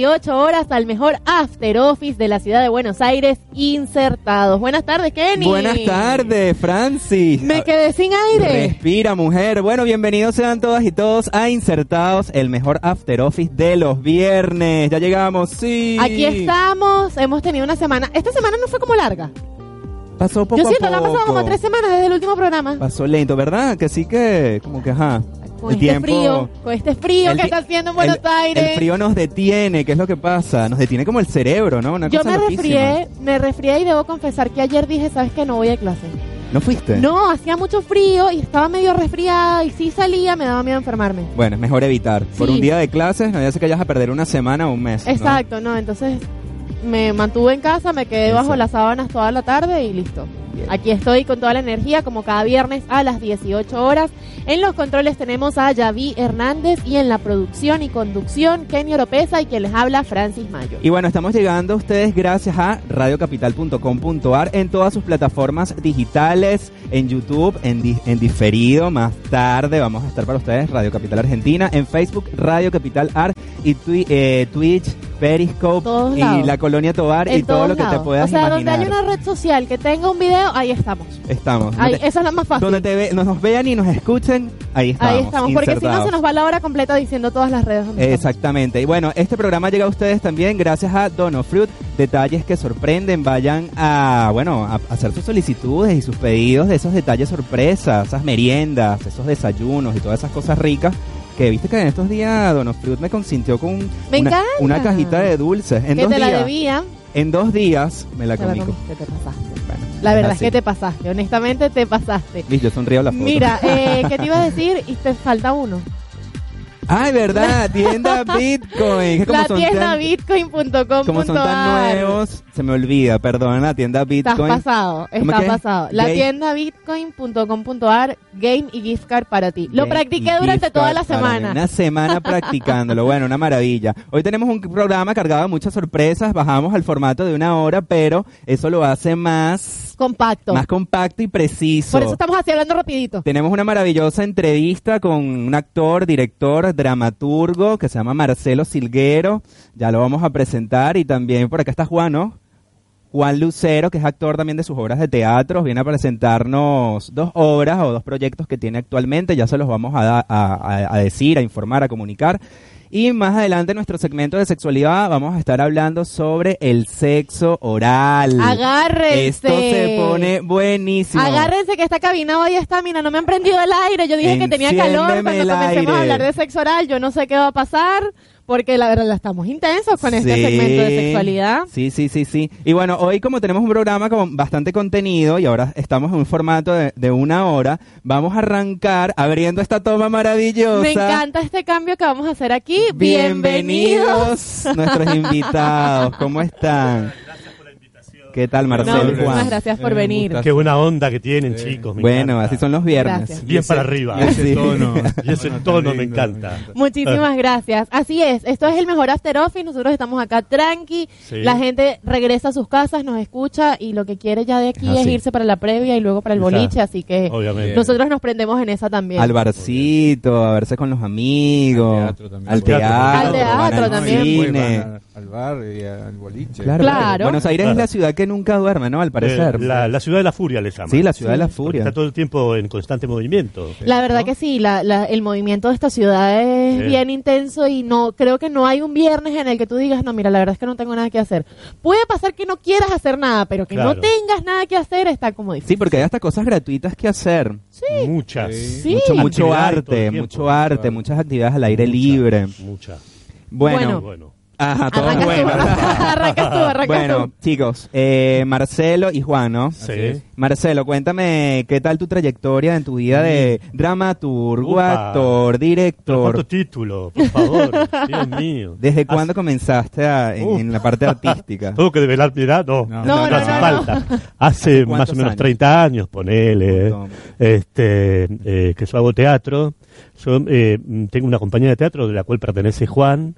18 horas al mejor After Office de la ciudad de Buenos Aires, insertados. Buenas tardes, Kenny. Buenas tardes, Francis. Me quedé sin aire. Respira, mujer. Bueno, bienvenidos sean todas y todos a Insertados, el mejor After Office de los viernes. Ya llegamos, sí. Aquí estamos. Hemos tenido una semana. Esta semana no fue como larga. Pasó poco Yo siento a poco. pasado como tres semanas desde el último programa. Pasó lento, ¿verdad? Que sí que, como que, ajá. Con el este tiempo... frío, con este frío que está haciendo en Buenos el- Aires. El frío nos detiene, ¿qué es lo que pasa? Nos detiene como el cerebro, ¿no? Una Yo cosa me loquísima. resfrié, me resfrié y debo confesar que ayer dije, ¿sabes qué? No voy a clase. ¿No fuiste? No, hacía mucho frío y estaba medio resfriada y si salía me daba miedo enfermarme. Bueno, es mejor evitar. Por un día de clases, no ya sé que vayas a perder una semana o un mes. Exacto, no, entonces me mantuve en casa, me quedé bajo las sábanas toda la tarde y listo. Aquí estoy con toda la energía, como cada viernes a las 18 horas. En los controles tenemos a Yavi Hernández y en la producción y conducción Kenny Oropesa y quien les habla Francis Mayo. Y bueno, estamos llegando a ustedes gracias a radiocapital.com.ar en todas sus plataformas digitales, en YouTube, en, di- en diferido, más tarde vamos a estar para ustedes Radio Capital Argentina, en Facebook Radio Capital Ar y twi- eh, Twitch, Periscope Todos y lados. la Colonia Tobar y todo lo que te puedas O sea, imaginar. donde hay una red social que tenga un video, ahí estamos. Estamos. Ahí, Donde, esa es la más fácil. donde te ve- nos, nos vean y nos escuchen, ahí estamos. ahí estamos, porque si no se nos va la hora completa diciendo todas las redes donde estamos. Exactamente. Y bueno, este programa llega a ustedes también gracias a Dono Fruit. Detalles que sorprenden. Vayan a, bueno, a hacer sus solicitudes y sus pedidos de esos detalles sorpresas, esas meriendas, esos desayunos y todas esas cosas ricas. Que viste que en estos días Dono Fruit me consintió con Me una, cajita de dulces. En que dos te la días. debía. En dos días me la la comí. comiste, te pasaste. Bueno, La verdad es así. que te pasaste, honestamente te pasaste. Viste, Yo sonrío a la foto. Mira, eh, ¿qué te iba a decir? Y te falta uno. Ay, verdad, tienda Bitcoin. La tienda tan- bitcoin.com.ar. Como son tan nuevos, se me olvida, perdón, la tienda Bitcoin. pasado, ¿Cómo estás que? pasado. La Gay- tienda bitcoin.com.ar, game y gift card para ti. Lo practiqué durante toda la semana. Una semana practicándolo. Bueno, una maravilla. Hoy tenemos un programa cargado de muchas sorpresas. Bajamos al formato de una hora, pero eso lo hace más, Compacto. más compacto y preciso. Por eso estamos así hablando rapidito. Tenemos una maravillosa entrevista con un actor, director, dramaturgo que se llama Marcelo Silguero. Ya lo vamos a presentar. Y también por acá está Juan, ¿no? Juan Lucero, que es actor también de sus obras de teatro, viene a presentarnos dos obras o dos proyectos que tiene actualmente. Ya se los vamos a, a- a- decir, a informar, a comunicar. Y más adelante en nuestro segmento de sexualidad vamos a estar hablando sobre el sexo oral. Agárrense. Esto se pone buenísimo. Agárrense que esta cabina hoy está, mira, no me han prendido el aire. Yo dije que tenía calor cuando comencemos a hablar de sexo oral. Yo no sé qué va a pasar, porque la verdad estamos intensos con este segmento de sexualidad. Sí, sí, sí, sí. Y bueno, hoy como tenemos un programa con bastante contenido y ahora estamos en un formato de, de una hora, vamos a arrancar abriendo esta toma maravillosa. Me encanta este cambio que vamos a hacer aquí. Bienvenidos nuestros invitados. ¿Cómo están? ¿Qué tal, No, Marcelo muchísimas Juan? gracias por venir. Qué buena onda que tienen, chicos. me Bueno, encanta. así son los viernes. Gracias. Bien para arriba. Y ese tono. Y ese tono me encanta. Muchísimas gracias. Así es, esto es el mejor After Office. Nosotros estamos acá tranqui. Sí. La gente regresa a sus casas, nos escucha y lo que quiere ya de aquí Ah, es sí. irse para la previa y luego para el boliche. Así que Obviamente. nosotros nos prendemos en esa también. Al barcito, a verse con los amigos, Al teatro también. al teatro, Al teatro también. Cine. al bar y al boliche. Claro, Claro. Buenos Aires es la ciudad que que nunca duerme, ¿no? Al parecer. Eh, la, la ciudad de la furia le llaman. Sí, la ciudad de la furia. Está todo el tiempo en constante movimiento. La verdad que sí, la, la- el movimiento de esta ciudad es Sí. bien intenso y no creo que no hay un viernes en el que tú digas, no, mira, la verdad es que no tengo nada que hacer. Puede pasar que no quieras hacer nada, pero que no tengas nada que hacer está como difícil. Sí, porque hay hasta cosas gratuitas que hacer. Muchas. Sí. Mucho, mucho arte, tiempo. mucho arte, muchas actividades al aire Mucha, libre. Mucha. Bueno, Bueno. Bueno. Ajá, todo Arrancas bueno. tú, arrancas tú, arrancas Bueno, tú. chicos, eh, Marcelo y Juan, ¿no? Sí. Marcelo, cuéntame qué tal tu trayectoria en tu vida de dramaturgo, Upa. actor, director. ¿Cuántos títulos? Por favor. Dios mío. ¿Desde cuándo comenzaste a- en, la parte artística? ¿Tengo que develar mi edad? No, No. No, no, hace no, no. falta. Hace más o menos años? 30 años, ponele, montón. este, eh, que yo hago teatro. Yo eh, tengo una compañía de teatro de la cual pertenece Juan.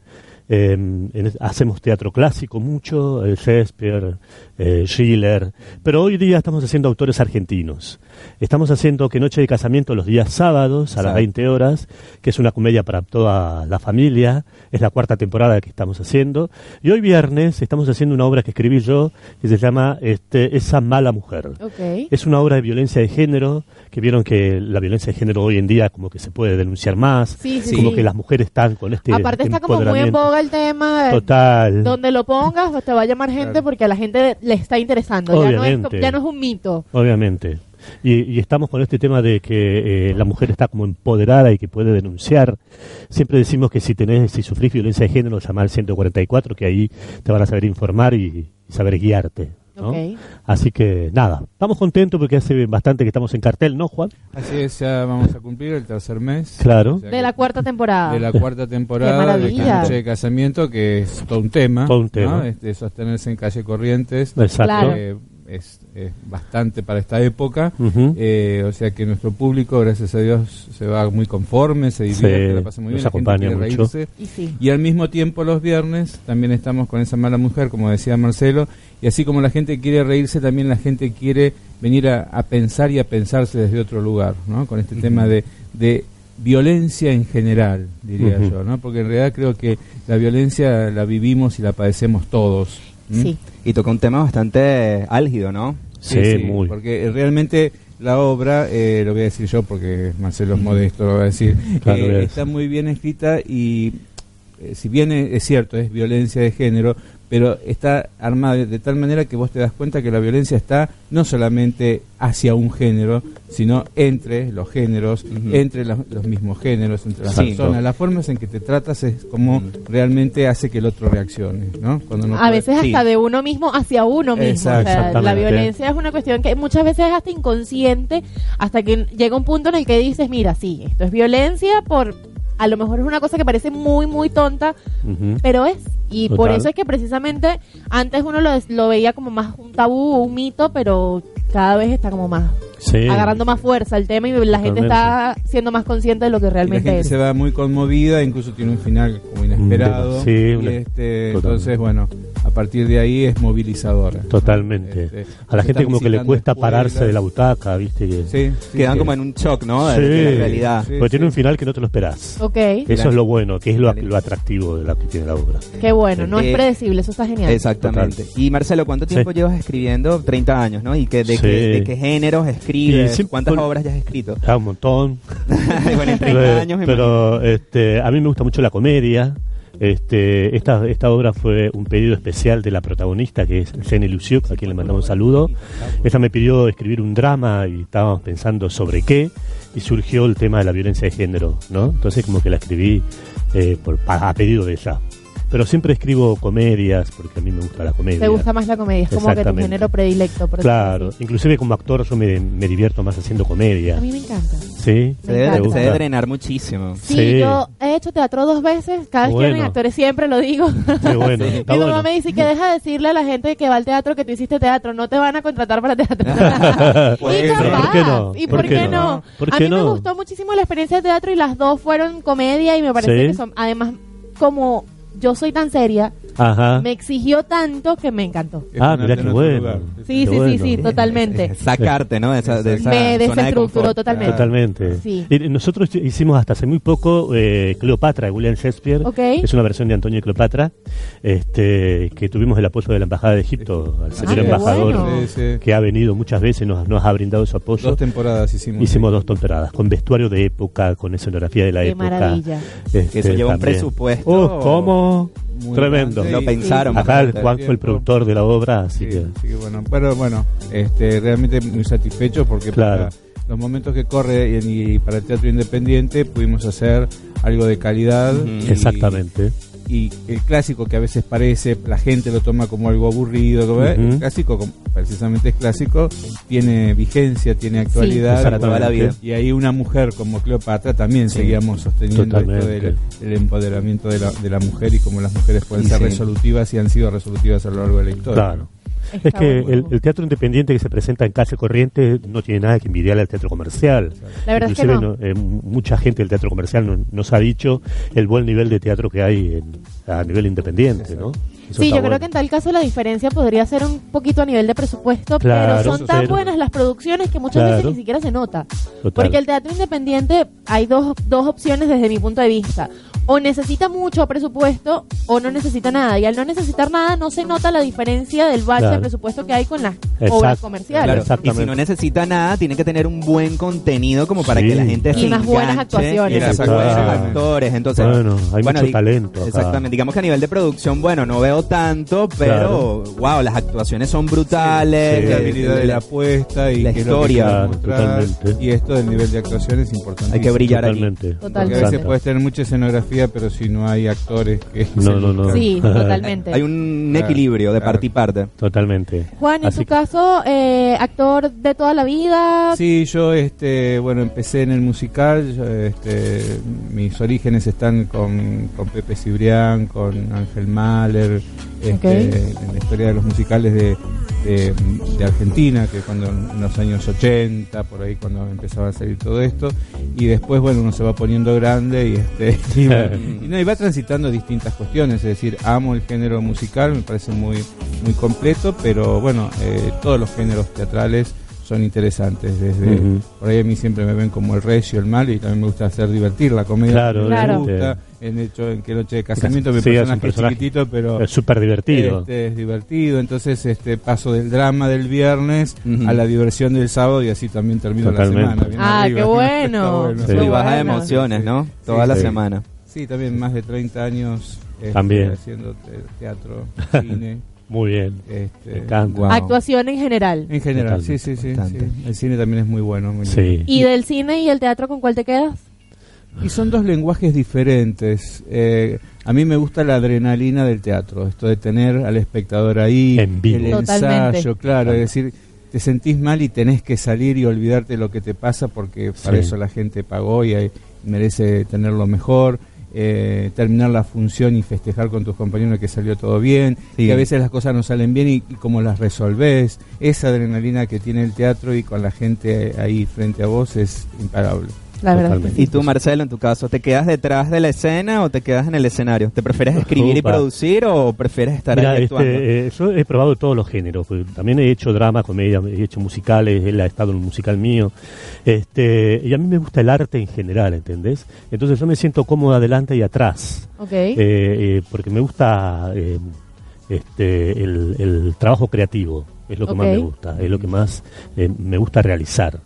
Eh, en- hacemos teatro clásico mucho, eh, Shakespeare, eh, Schiller, pero hoy día estamos haciendo autores argentinos. Estamos haciendo Que Noche de Casamiento los días sábados a las Exacto. 20 horas, que es una comedia para toda la familia, es la cuarta temporada que estamos haciendo. Y hoy viernes estamos haciendo una obra que escribí yo, que se llama este, Esa mala mujer. Ok. Es una obra de violencia de género, que vieron que la violencia de género hoy en día como que se puede denunciar más, Sí, sí, como sí. que las mujeres están con este Aparte está como muy en. Boga el tema. Total. Donde lo pongas, pues te va a llamar gente porque a la gente le está interesando. Ya no, es, Obviamente. ya no es un mito. Obviamente. Y, y estamos con este tema de que eh, la mujer está como empoderada y que puede denunciar. Siempre decimos que si tenés, si sufrís violencia de género, llama al 144, que ahí te van a saber informar y, y saber guiarte. ¿No? Ok. Así que nada, estamos contentos porque hace bastante que estamos en cartel, ¿no, Juan? Así es, ya vamos a cumplir el tercer mes. Claro. O sea De la cuarta temporada. de la cuarta temporada de maravilla. Noche de Casamiento, que es todo un tema. Todo un tema. ¿no? Este, sostenerse en calle Corrientes. Exacto. Claro. eh, es, es bastante para esta época. Eh, o sea que nuestro público, gracias a Dios, se va muy conforme, se divierte, Sí, la pasa muy bien, la gente acompaña quiere mucho. reírse. Y sí. Y al mismo tiempo los viernes también estamos con esa mala mujer, como decía Marcelo, y así como la gente quiere reírse, también la gente quiere venir a, a pensar y a pensarse desde otro lugar, ¿no? Con este tema de, de violencia en general, diría yo, ¿no? Porque en realidad creo que la violencia la vivimos y la padecemos todos. ¿M? Sí. Y toca un tema bastante álgido, ¿no? Sí, muy. Porque realmente la obra, eh, lo voy a decir yo porque Marcelo es modesto, lo voy a decir, Claro, eh, es. está muy bien escrita y eh, si bien es, es cierto, es violencia de género, pero está armada de, de tal manera que vos te das cuenta que la violencia está no solamente hacia un género, sino entre los géneros, entre los, los mismos géneros, entre las Sí. personas. Las formas en que te tratas es como realmente hace que el otro reaccione, ¿no? Cuando no a puede- veces sí. hasta de uno mismo hacia uno mismo. Exacto. O sea, la violencia es una cuestión que muchas veces es hasta inconsciente, hasta que llega un punto en el que dices, mira, sí, esto es violencia por... A lo mejor es una cosa que parece muy, muy tonta, pero es. Y Total. por eso es que precisamente antes uno lo, lo veía como más un tabú o un mito, pero cada vez está como más Sí. agarrando más fuerza el tema y la gente está siendo más consciente de lo que Y la realmente gente es. se va muy conmovida, incluso tiene un final como inesperado. Sí, y este, entonces, bueno, partir de ahí es movilizadora. Totalmente. Este, a la gente como que le cuesta escuelas. pararse de la butaca, ¿viste? Que, Sí, sí, Quedan sí. como en un shock, ¿no? De, la realidad. Sí, Porque tiene un final que no te lo esperás. Ok, Eso es lo bueno, que es lo, lo atractivo de la que tiene la obra. qué bueno, no Eh, es predecible, eso está genial. Exactamente. Y Marcelo, ¿cuánto tiempo Sí. llevas escribiendo? 30 años, ¿no? ¿Y que, de, Sí. qué, de qué géneros escribes? ¿Cuántas con- obras ya has escrito? Ah, un montón. bueno, en 30 años me Pero este, a mí me gusta mucho la comedia. Este, esta, esta obra fue un pedido especial de la protagonista, que es Jenny Luciuk, a quien le mandamos un saludo. Ella me pidió escribir un drama y estábamos pensando sobre qué, y surgió el tema de la violencia de género, ¿no? Entonces como que la escribí eh, por, a pedido de ella. Pero siempre escribo comedias, porque a mí me gusta la comedia. Te gusta más la comedia, es como que tu género predilecto. por Claro, así. inclusive como actor yo me, me divierto más haciendo comedia. A mí me encanta. ¿Sí? Se debe, Me se encanta. debe drenar muchísimo. Sí, Sí. yo he hecho teatro dos veces, cada vez que Bueno. vienen actores siempre lo digo. Qué bueno, Sí. está Mi mamá bueno. me dice que deja de decirle a la gente que va al teatro que tú hiciste teatro, no te van a contratar para teatro. Pues, y capaz, ¿por qué no? ¿Y por, qué no? ¿Por a mí me gustó muchísimo la experiencia de teatro y las dos fueron comedia y me parece Sí. que son, además, como yo soy tan seria, Ajá. me exigió tanto que me encantó. Ah, en qué bueno. Sí, Qué sí, sí, bueno. sí, totalmente. Sacarte, ¿no? De esa, de esa Me de desestructuró totalmente. Totalmente. Sí. Y nosotros hicimos hasta hace muy poco eh, Cleopatra de William Shakespeare. Ok. Es una versión de Antonio y Cleopatra. Este, que tuvimos el apoyo de la Embajada de Egipto, al señor qué embajador, bueno. Sí, sí. que ha venido muchas veces, nos, nos ha brindado su apoyo. Dos temporadas hicimos. Hicimos dos temporadas, con vestuario de época, con escenografía de la Qué época. maravilla. Este, Que eso lleva un también. presupuesto. Oh, ¿cómo? Muy Tremendo. Lo pensaron. Acá el. Juan fue el productor de la obra, así Sí, que... así que bueno, pero bueno, este, realmente muy satisfecho porque Claro. para los momentos que corre y, y para el teatro independiente pudimos hacer algo de calidad. Y- Exactamente. Y el clásico que a veces parece, la gente lo toma como algo aburrido, como, eh, el clásico, como precisamente es clásico, tiene vigencia, tiene actualidad. Para toda la vida. Y ahí una mujer como Cleopatra también Sí. seguíamos sosteniendo esto del el empoderamiento de la, de la mujer y cómo las mujeres pueden Y ser sí. resolutivas y han sido resolutivas a lo largo de la historia. Claro. Está Es que el, el teatro independiente que se presenta en calle corriente no tiene nada que envidiarle al teatro comercial. La verdad es que Inclusive no. eh, mucha gente del teatro comercial no- nos ha dicho el buen nivel de teatro que hay en- a nivel independiente, ¿no? Eso Sí, yo creo bueno. que en tal caso la diferencia podría ser un poquito a nivel de presupuesto, Claro, pero son tan buenas las producciones que muchas Claro. veces ni siquiera se nota. Total. Porque el teatro independiente hay dos, dos opciones desde mi punto de vista. O necesita mucho presupuesto o no necesita nada. Y al no necesitar nada no se nota la diferencia del bache Claro. de presupuesto que hay con las Exacto. obras comerciales. Claro, y si no necesita nada, tiene que tener un buen contenido como para Sí. que la gente Y se unas buenas actuaciones. y Exacto. buenos Claro. actores. Entonces, Bueno, hay mucho di- talento acá. Exactamente. Digamos que a nivel de producción, bueno, no veo tanto, pero wow, las actuaciones son brutales. Sí. la habilidad de la apuesta y la historia. mostrar. totalmente. y esto del nivel de actuación es importante Hay que brillar aquí. Totalmente. porque a Totalmente. veces puedes tener mucha escenografía pero si no hay actores que No, no, no. Sí, totalmente. Hay un Claro, equilibrio de claro. parte y parte. Totalmente. Juan, en Así tu caso, eh, actor de toda la vida. Sí, yo este, bueno, empecé en el musical, yo, este, mis orígenes están con, con Pepe Cibrián, con Ángel Mahler, este, en la historia de los musicales de, de, de Argentina, que cuando en los años 80, por ahí cuando empezaba a salir todo esto, y después, bueno, uno se va poniendo grande y este y no, y va transitando distintas cuestiones, es decir, amo el género musical, me parece muy, muy completo, pero bueno, eh, todos los géneros teatrales son interesantes, desde por ahí a mí siempre me ven como el recio, el mal, y también me gusta hacer divertir la comedia. Claro, me Claro. gusta, en hecho en que noche de casamiento mi Sí, es un personaje chiquitito, pero Es súper divertido. este, es divertido, entonces este paso del drama del viernes a la diversión del sábado y así también termino Totalmente. la semana. bien Ah, arriba. qué bueno. Bueno. Sí. Y Qué baja de emociones, ¿no? Sí, Toda la sí. semana. Sí, también más de 30 años este, También. haciendo te- teatro, cine. Muy bien. Este, Me encanta. guau. Actuación en general. En general, Totalmente. sí, sí, sí, sí. El cine también es muy bueno. muy. Sí. ¿Y del cine y el teatro con cuál te quedas? Y son dos lenguajes diferentes. Eh, a mí me gusta la adrenalina del teatro, esto de tener al espectador ahí, En vivo. el Totalmente. ensayo, claro, es decir, te sentís mal y tenés que salir y olvidarte lo que te pasa porque para Sí. eso la gente pagó y merece tenerlo mejor. Eh, terminar la función y festejar con tus compañeros que salió todo bien, Sí. que a veces las cosas no salen bien y, y cómo las resolvés, esa adrenalina que tiene el teatro y con la gente ahí frente a vos es imparable. La verdad es que Totalmente. ¿Y tú, Marcelo, en tu caso, te quedas detrás de la escena o te quedas en el escenario? ¿Te prefieres escribir y producir o prefieres estar Mira, ahí actuando? este, eh, yo he probado todos los géneros. porque También he hecho drama, comedia, he hecho musicales, él ha estado en un musical mío. Este, y a mí me gusta el arte en general, ¿entendés? Entonces yo me siento cómodo adelante y atrás. Ok. Eh, eh, porque me gusta eh, este, el, el trabajo creativo, es lo que más me gusta, es lo que más eh, me gusta realizar.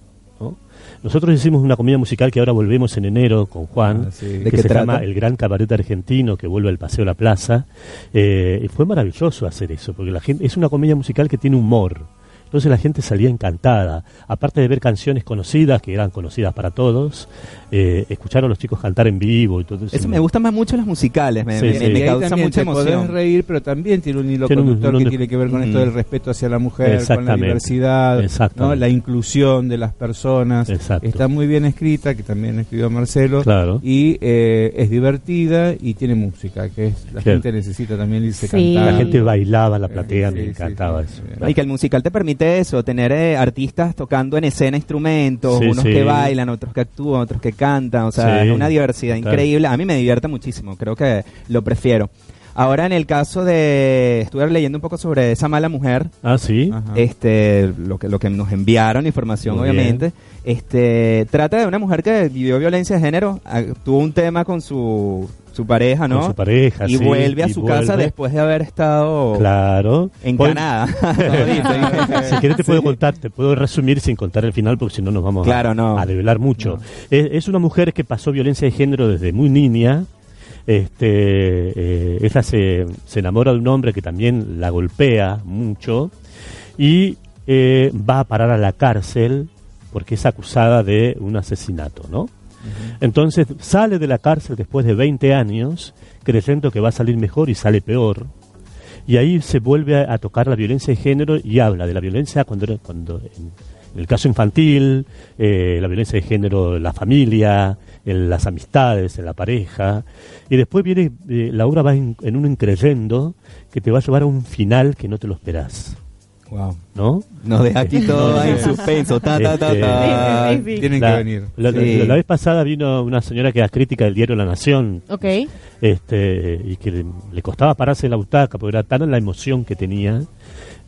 ¿No? Nosotros hicimos una comedia musical que ahora volvemos en enero con Juan, Ah, sí. ¿De que se trata? llama El Gran Cabaret Argentino, que vuelve al Paseo La Plaza. Eh, y fue maravilloso hacer eso, porque la gente es una comedia musical que tiene humor. Entonces la gente salía encantada. Aparte de ver canciones conocidas, que eran conocidas para todos, eh, escuchar a los chicos cantar en vivo y todo eso. Eso me gustan más mucho los musicales, me, Sí, me- sí. me y ahí causa también mucha te podés emoción. reír, pero también tiene un hilo Tiene conductor un- que tiene que ver con esto Mm. del respeto hacia la mujer, con la diversidad, ¿no? La inclusión de las personas. Exacto. Está muy bien escrita, que también escribió Marcelo, Claro. y eh, es divertida y tiene música, que es la Claro. gente necesita también irse Sí. cantar. La gente bailaba en la platea, Sí, me sí, encantaba sí, eso. Y que el musical te permite eso, tener eh, artistas tocando en escena instrumentos, Sí, unos sí. que bailan, otros que actúan, otros que cantan, o sea, Sí, es una diversidad increíble. A mí me divierte muchísimo, creo que lo prefiero. Ahora en el caso de, estuve leyendo un poco sobre esa mala mujer, Ah, sí. Ajá. este, lo que, lo que nos enviaron, información Muy obviamente, este, trata de una mujer que vivió violencia de género, ah, tuvo un tema con su, su pareja, ¿no? Con su pareja, y sí, vuelve a y su casa después de haber estado Claro. en Hoy- Canadá. si quieres te puedo contar, te puedo resumir sin contar el final porque si no nos vamos a- no. a, develar mucho. Es, es una mujer que pasó violencia de género desde muy niña. Este, eh, ella se, se enamora de un hombre que también la golpea mucho y eh, va a parar a la cárcel porque es acusada de un asesinato, ¿no? Entonces sale de la cárcel después de 20 años creyendo que va a salir mejor y sale peor. Y ahí se vuelve a, a tocar la violencia de género y habla de la violencia cuando, cuando en, el caso infantil, eh, la violencia de género la familia, en las amistades, en la pareja. Y después viene, eh, la obra va en, en un increyendo que te va a llevar a un final que no te lo esperás. Wow. ¿no? Nos deja aquí todo en suspenso. Ta, ta, ta, este, ta. Sí, sí, sí. Tienen La, que venir. la- la- Sí. la vez pasada vino una señora que era crítica del diario La Nación Ok. este y que le, le costaba pararse en la butaca porque era tan la emoción que tenía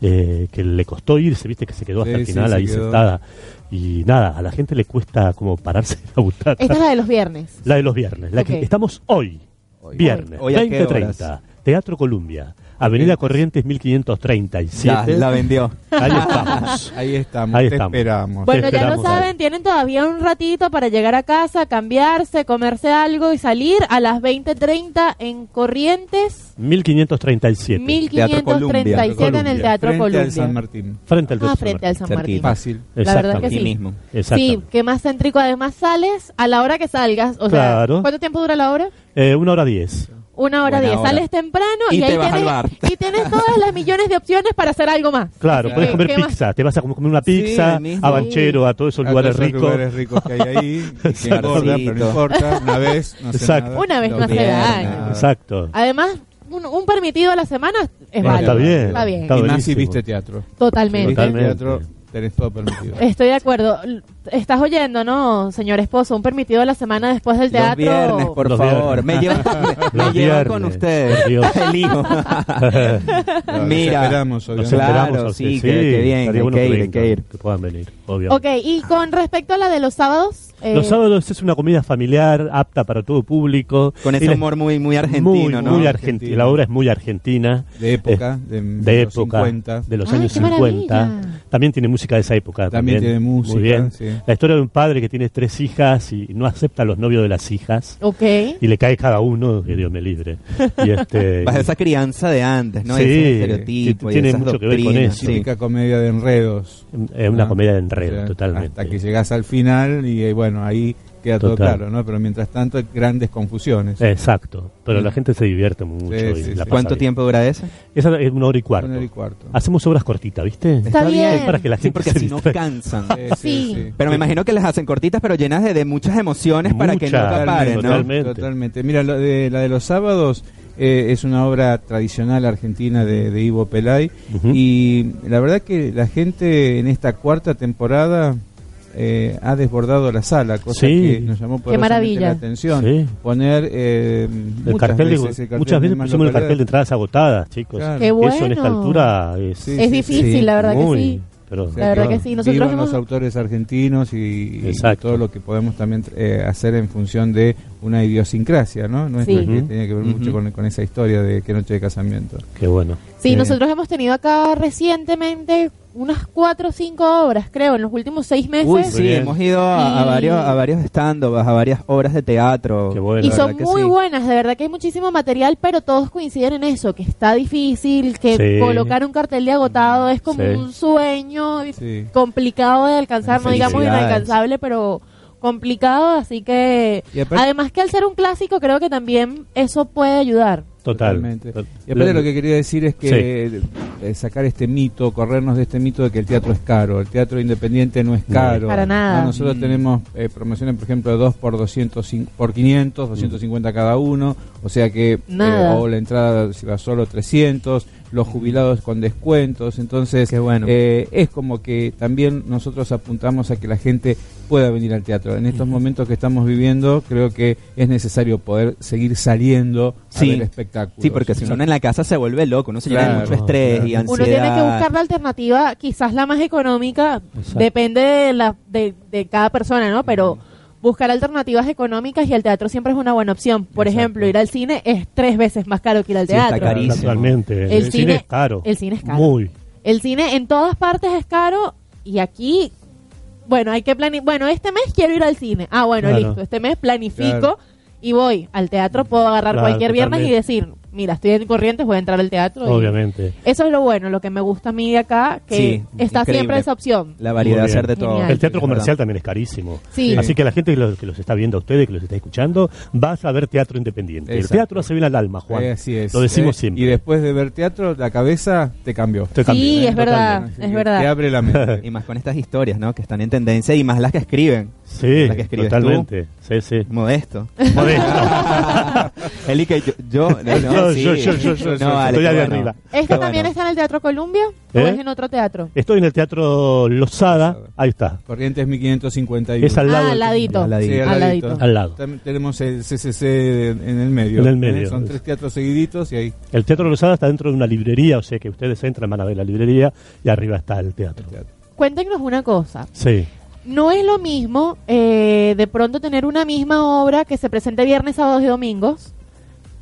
eh, que le costó irse, viste que se quedó hasta Sí, el sí, final se ahí quedó. sentada y nada, a la gente le cuesta como pararse la butaca. Esta es la de los viernes. La de los viernes, la Ok. que estamos hoy, viernes, Hoy. ¿Hoy a qué 20.30, Teatro Columbia, Avenida Corrientes 1537. Ya, la vendió. Ahí estamos. Ahí estamos, Ahí te estamos. esperamos. Bueno, ya lo esperamos saben, tienen todavía un ratito para llegar a casa, cambiarse, comerse algo y salir a las 20.30 en Corrientes 1537. 1537 en el Columbia. Teatro Frente Columbia. al San Martín. Frente al Ah, Teatro frente al. San Martín. Fácil. La verdad que sí. mismo. Sí, que más céntrico además sales a la hora que salgas. O Claro. sea, ¿cuánto tiempo dura la hora? Eh, una hora diez. Una hora Buena diez. hora. Sales temprano y, Y ahí te vas tienes, al bar. y tienes todas las millones de opciones para hacer algo más. Claro, puedes comer pizza, te vas a comer una pizza, a Banchero, a todos esos A lugares todos esos ricos. lugares ricos que hay ahí. que engorda, pero no importa. Una vez no hace Exacto. nada. Una vez no Lo hace daño. nada. Exacto. Además, un, un permitido a la semana es Bueno, válido. está bien. Está bien. Está Y más si viste teatro. Totalmente. Viste Totalmente. teatro, tenés todo permitido. Estoy de acuerdo. Estás oyendo, ¿no, señor esposo? Un permitido a la semana después del Los teatro. viernes, por Los favor. viernes. Me llevan, me Los llevan con ustedes. por Dios. Elijo. Los Mira, esperamos, Nos obviamente. Claro, a sí, ustedes. que- que bien, bueno que ir, que ir. que puedan venir, obvio. Ok, y con respecto a la de los sábados. eh, Los sábados es una comida familiar, apta para todo público. Con ese humor muy, muy argentino, muy, ¿no? muy argentino. La obra es muy argentina. De época, de, de de los época, 50. de los Ay, años qué 50. maravilla. También tiene música de esa época. También tiene música, Muy bien. sí. La historia de un padre que tiene tres hijas y no acepta a los novios de las hijas. Ok. Y le cae cada uno, que Dios me libre. Y este, Bajo esa crianza de antes, ¿no? Sí, Ese estereotipo y tiene mucho que ver con doctrinas, eso. sí. Típica comedia de enredos. es una Ah, comedia de o enredo, sea, totalmente. Hasta que llegas al final y eh, bueno, ahí queda todo claro, ¿no? Pero mientras tanto hay grandes confusiones. Exacto. Pero Sí. la gente se divierte mucho. Sí, y sí, la ¿Cuánto bien. tiempo dura esa? Esa es una hora y cuarto. Una hora y cuarto. Hacemos obras cortitas, ¿viste? Está bien. Es para que la Sí, gente porque se si no cansan. Sí. Pero me imagino que las hacen cortitas, pero llenas de, de muchas emociones para que Muchas, nunca paren, ¿no? totalmente. Totalmente. Mira, lo de, la de los sábados eh, es una obra tradicional argentina de, de Ivo Pelay y la verdad que la gente en esta cuarta temporada eh, ha desbordado la sala, cosa Sí. que nos llamó poderosamente maravilla. la atención. Sí. Poner eh, El muchas cartel de- veces el cartel muchas de veces pusimos el cartel de entradas agotadas, chicos. Claro. Qué Eso en esta bueno. altura es, Sí, es sí, difícil, sí. la verdad muy, que sí. pero- O sea La verdad que que sí. Nosotros vivan hemos- los autores argentinos y, y Exacto. todo lo que podemos también eh, hacer en función de una idiosincrasia, ¿no? Nuestra Sí. que Ujú. tiene que ver Ujú. mucho con, con esa historia de qué noche de casamiento. Qué bueno. Sí, Eh, nosotros hemos tenido acá recientemente unas cuatro o cinco obras, creo, en los últimos seis meses. Uy, sí, hemos ido a, varios, a varios stand-ups, a varias obras de teatro. Qué bueno. Y son muy sí. buenas, de verdad que hay muchísimo material, pero todos coinciden en eso, que está difícil, que Sí. colocar un cartel de agotado es como Sí. un sueño complicado de alcanzar, no digamos inalcanzable, pero complicado, así que además que al ser un clásico creo que también eso puede ayudar. Total. Totalmente. Tot- Y aparte lo que quería decir es que eh, sacar este mito, corrernos de este mito de que el teatro es caro. El teatro independiente no es No. caro. Para nada. No, nosotros Mm. tenemos eh, promociones, por ejemplo, de 2 por 200, por 500, 250 cada uno. O sea que, eh, o la entrada si va solo 300. Los jubilados con descuentos, entonces Qué bueno. eh, es como que también nosotros apuntamos a que la gente pueda venir al teatro. En estos momentos que estamos viviendo, creo que es necesario poder seguir saliendo a Sí. ver espectáculos. Sí, porque si uno en la casa se vuelve loco, uno se llena de Claro, mucho estrés y ansiedad. Uno tiene que buscar la alternativa, quizás la más económica, Exacto. depende de, la, de, de cada persona, ¿no? Pero buscar alternativas económicas y el teatro siempre es una buena opción. Por Exacto. ejemplo, ir al cine es tres veces más caro que ir al Sí, está teatro. carísimo. Naturalmente. El, El cine, cine- es caro. el cine es caro. Muy. El cine en todas partes es caro y aquí, bueno, hay que planificar. Bueno, este mes quiero ir al cine. Ah, bueno, Claro. listo. Este mes planifico Claro. y voy al teatro. Puedo agarrar Claro, cualquier viernes y decir, mira, estoy en Corrientes, voy a entrar al teatro. y- Obviamente. Eso es lo bueno, lo que me gusta a mí de acá, que Sí, está increíble. siempre esa opción. La variedad de hacer de todo. Genial. El teatro comercial también es carísimo. Sí. Así que la gente que los, que los está viendo a ustedes, que los está escuchando, vas a ver teatro independiente. Exacto. El teatro hace bien al alma, Juan. Eh, así es. Lo decimos Eh, siempre. Y después de ver teatro, la cabeza te cambió. Te cambia. Sí, Eh, es verdad, totalmente. es verdad. Te abre la mente. Y más con estas historias, ¿no? Que están en tendencia y más las que escriben. Sí, que escribes totalmente. Sí, sí. Modesto. Modesto. Eli que yo, yo, no, no, Yo, sí. yo, yo, yo, yo, No, yo, vale, estoy ahí bueno. arriba. ¿Este Qué también bueno. está en el Teatro Columbia o ¿Eh? es en otro teatro? Estoy en el Teatro Losada. Ahí está. Corrientes 1551. Es al lado. Ah, al ladito. Al ladito. Sí, Al ladito. Al lado. También tenemos el CCC en el medio. En el ¿eh? medio. Son tres teatros seguiditos y ahí. El Teatro Losada está dentro de una librería, o sea que ustedes entran, van a ver la librería y arriba está el teatro. Cuéntenos una cosa. Sí. No es lo mismo eh, de pronto tener una misma obra que se presente viernes, sábados y domingos.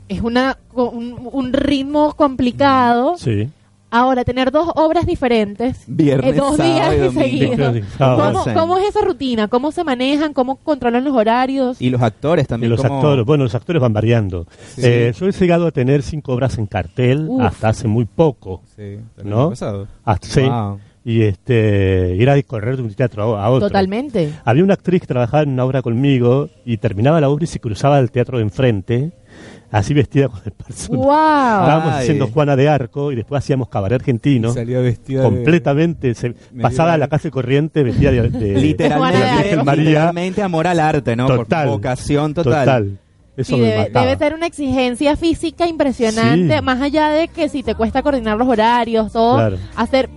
Es una, co- un, un ritmo complicado. Sí. Ahora, tener dos obras diferentes, Viernes, eh, dos sábado días y domingo. seguidos. Viernes, sábado. ¿Cómo, es esa rutina? ¿Cómo se manejan? ¿Cómo controlan los horarios? Y los actores Y también. los como- actores, bueno, los actores van variando. Sí. Eh, yo he llegado a tener cinco obras en cartel Uf. hasta hace muy poco. Sí, ¿No? Hasta, sí. Wow. Y este, ir a correr de un teatro a a otro. Totalmente. Había una actriz que trabajaba en una obra conmigo y terminaba la obra y se cruzaba al teatro de enfrente, así vestida con el personaje. ¡Wow! Estábamos Ay. haciendo Juana de Arco y después hacíamos cabaret argentino. Salía vestida de- completamente, se, pasaba a la calle corriente vestida de, de- Juana de Literalmente, Arco. Virgen María. literalmente amor al arte, ¿no? Por Total. vocación total. Eso Sí, me debe, debe ser una exigencia física impresionante, Sí. más allá de que si te cuesta coordinar los horarios, todo, Claro. hacer...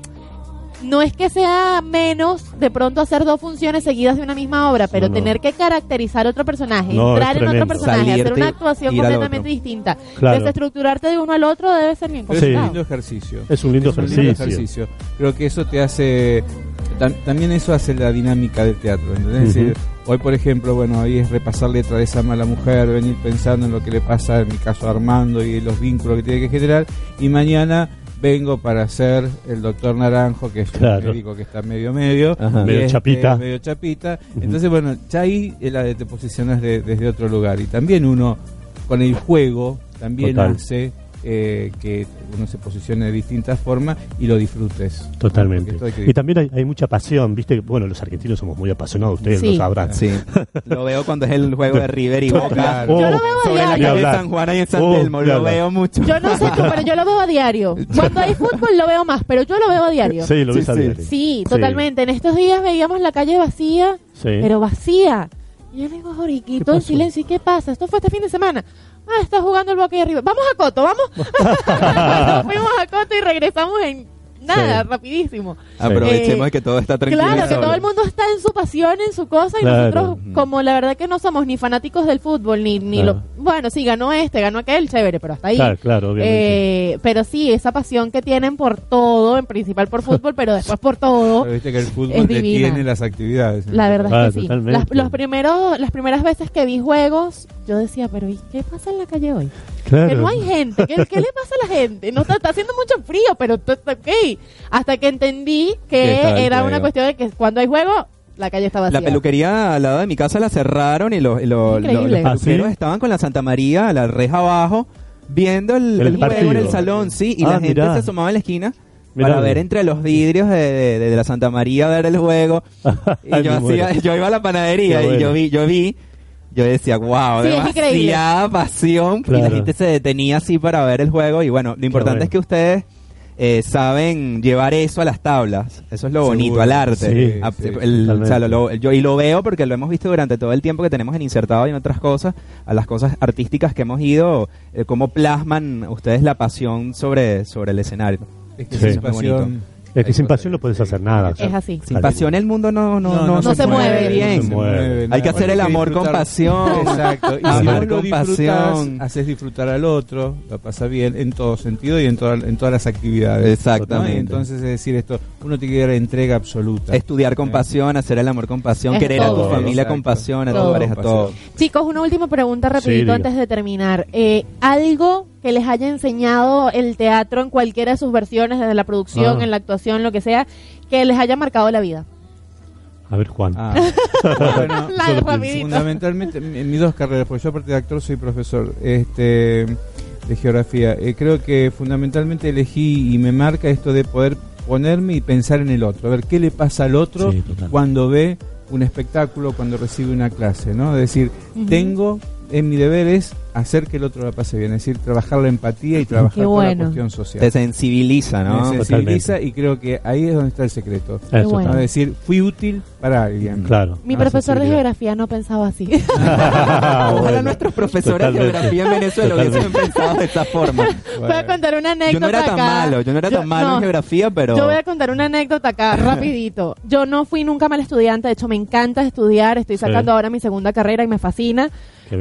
No es que sea menos de pronto hacer dos funciones seguidas de una misma obra, pero No, no. tener que caracterizar otro personaje, No, entrar en otro personaje, hacer una actuación completamente distinta, Claro. desestructurarte de uno al otro debe ser bien Pero es un complicado. lindo ejercicio. Es un lindo Es un ejercicio. ejercicio. Creo que eso te hace. tam- también eso hace la dinámica del teatro. ¿entendés? Es decir, hoy, por ejemplo, bueno, hoy es repasar letra de esa mala mujer, venir pensando en lo que le pasa, en mi caso, a Armando y los vínculos que tiene que generar. Y mañana vengo para ser el doctor Naranjo, que es Claro. un médico que está medio medio. Ajá. Medio este, chapita. medio chapita. Entonces, bueno, ya ahí es la de- te posicionas de- desde otro lugar. Y también uno, con el juego, también Total. hace eh, que uno se posicione de distintas formas y lo disfrutes. Totalmente. Que- Y también hay, hay mucha pasión, viste, bueno, los argentinos somos muy apasionados, ustedes Sí. lo sabrán. Sí. Lo veo cuando es el juego de River y Boca. Claro. Yo lo veo a Sobre la diario. calle. San Juan y en San Oh, Telmo. Lo veo mucho. Yo no sé tú, pero yo lo veo a diario. Cuando hay fútbol lo veo más, pero yo lo veo a diario. Sí, lo Sí, ves a sí. diario. Sí, totalmente. En estos días veíamos la calle vacía, Sí. pero vacía. Y yo le digo, Joriquito, ¿Qué en silencio, ¿y qué pasa? Esto fue este fin de semana. Ah, está jugando el Boca y River. Vamos a Coto, vamos. Fuimos a Coto y regresamos en nada, Sí. rapidísimo. Aprovechemos Eh, que todo está tranquilo. Claro, que todo el mundo está en su pasión, en su cosa, y Claro. nosotros, como la verdad que no somos ni fanáticos del fútbol, ni, ni Claro. lo... Bueno, sí, ganó este, ganó aquel, chévere, pero hasta ahí. Claro, claro, obviamente. Eh, pero sí, esa pasión que tienen por todo, en principal por fútbol, pero después por todo. Pero viste que el fútbol detiene las actividades. ¿no? La verdad Ah, es que sí. totalmente. Las, los primeros, las primeras veces que vi juegos, yo decía, pero ¿y qué pasa en la calle hoy? Claro. Que no hay gente. ¿Qué, qué le pasa a la gente? No está, está haciendo mucho frío, pero t- ok. Hasta que entendí Que estaba era una cuestión de que cuando hay juego, la calle está vacía. La peluquería al lado de mi casa la cerraron y los, y los, los- los ¿Ah, sí? estaban con la Santa María, la reja abajo, viendo el, El el juego en el salón, sí, y Ah, la gente mirá. se asomaba en la esquina Mirá. para ver entre los vidrios de, de- de la Santa María ver el juego. y Ay, yo, hacía, yo iba a la panadería y yo vi, yo vi, yo decía, wow, Sí, es demasiada pasión y la gente se detenía así para ver el juego y bueno, lo importante bueno. es que ustedes eh, saben llevar eso a las tablas. Eso es lo bonito, al arte. Sí, A- sí, el- o sea, totalmente. lo- lo- yo, y lo veo porque lo hemos visto durante todo el tiempo que tenemos en Insertado y en otras cosas, a las cosas artísticas que hemos ido, eh, cómo plasman ustedes la pasión sobre, sobre el escenario. Es que Sí. sin Muy bonito. Es que sin pasión no puedes hacer nada. Es así. Sin pasión el mundo no, no, No, no, no se mueve. bien. No se mueve. Hay que hacer el amor con pasión. Exacto. Y si lo con pasión. haces disfrutar al otro, lo pasa bien en todo sentido y en, toda- en todas las actividades. Exactamente. ¿no? Entonces, es decir, esto, uno tiene que dar entrega absoluta. Estudiar con Eh. pasión, hacer el amor con pasión, Es querer a tu familia con pasión, a tu Todo. pareja, todo. Chicos, una última pregunta rapidito antes de terminar. Eh, ¿Algo que les haya enseñado el teatro en cualquiera de sus versiones, desde la producción, Ah. en la actuación, lo que sea, que les haya marcado la vida? A ver, Juan. Ah. bueno, fundamentalmente en en mis dos carreras, porque yo aparte de actor soy profesor este de geografía. Eh, creo que fundamentalmente elegí y me marca esto de poder ponerme y pensar en el otro, a ver qué le pasa al otro Sí, cuando ve un espectáculo, cuando recibe una clase, ¿no? Es decir, tengo en mi deber es hacer que el otro la pase bien, es decir, trabajar la empatía y trabajar con la bueno. cuestión social. Te sensibiliza, ¿no? Me sensibiliza y creo que ahí es donde está el secreto. Eso bueno. ¿no? Es decir, fui útil para alguien. Claro. Mi Ah, profesor de geografía no pensaba así. Ojalá Bueno, nuestros profesores de geografía en Venezuela hubiesen pensado de esta forma. Voy a contar una anécdota Yo no era tan acá. malo, yo no era tan malo no, en geografía, pero... Yo voy a contar una anécdota acá, rapidito. Yo no fui nunca mal estudiante, de hecho me encanta estudiar, estoy Sí. sacando ahora mi segunda carrera y me fascina.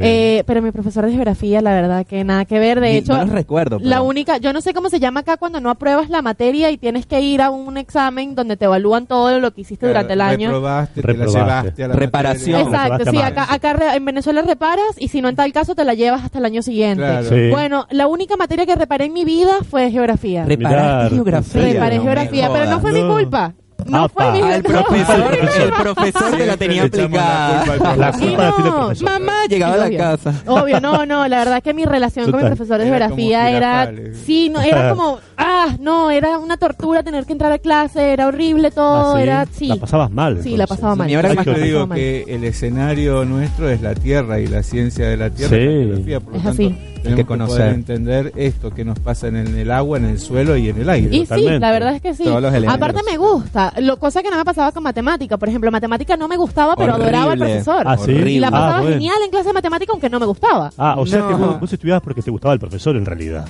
Eh, pero mi profesor de geografía, la verdad que nada que ver. De hecho, no los recuerdo, la única, yo no sé cómo se llama acá cuando no apruebas la materia y tienes que ir a un examen donde te evalúan todo lo que hiciste durante el año. Reprobaste, te Reprobaste. la llevaste a la Reparación. materia. Exacto, sí, acá, acá re- en Venezuela reparas y si no en tal caso te la llevas hasta el año siguiente. Claro. Sí. Bueno, la única materia que reparé en mi vida fue geografía. Reparaste geografía. Reparé no geografía, pero no fue mi culpa. No Apa. fue mi Ah, el profesor, el profesor te la tenía la aplicada. culpa La culpa la tiene el no, profesor. Mamá llegaba a la casa. Obvio, no, no, la verdad que mi relación con mi Total. profesor de Era geografía era, sí, no, era como, ah, no, era una tortura tener que entrar a clase, era horrible todo, Ah, ¿sí? era, sí, La pasabas mal. sí, la entonces. pasaba mal. Mi hora la más Yo pasaba digo mal. que el escenario nuestro es la tierra y la ciencia de la tierra Sí. es la geografía, por lo Es tanto así. tenemos que que, conocer. poder entender esto que nos pasa en el, en el agua, en el suelo y en el aire. Y sí, Totalmente. la verdad es que sí. Todos los elementos. Aparte me gusta, lo cosa que no me pasaba con matemática, por ejemplo, matemática no me gustaba, pero adoraba al profesor. Ah, ¿sí? Y la Ah, pasaba bueno. genial en clase de matemática aunque no me gustaba. Ah, o sea que vos, vos estudiabas porque te gustaba el profesor en realidad.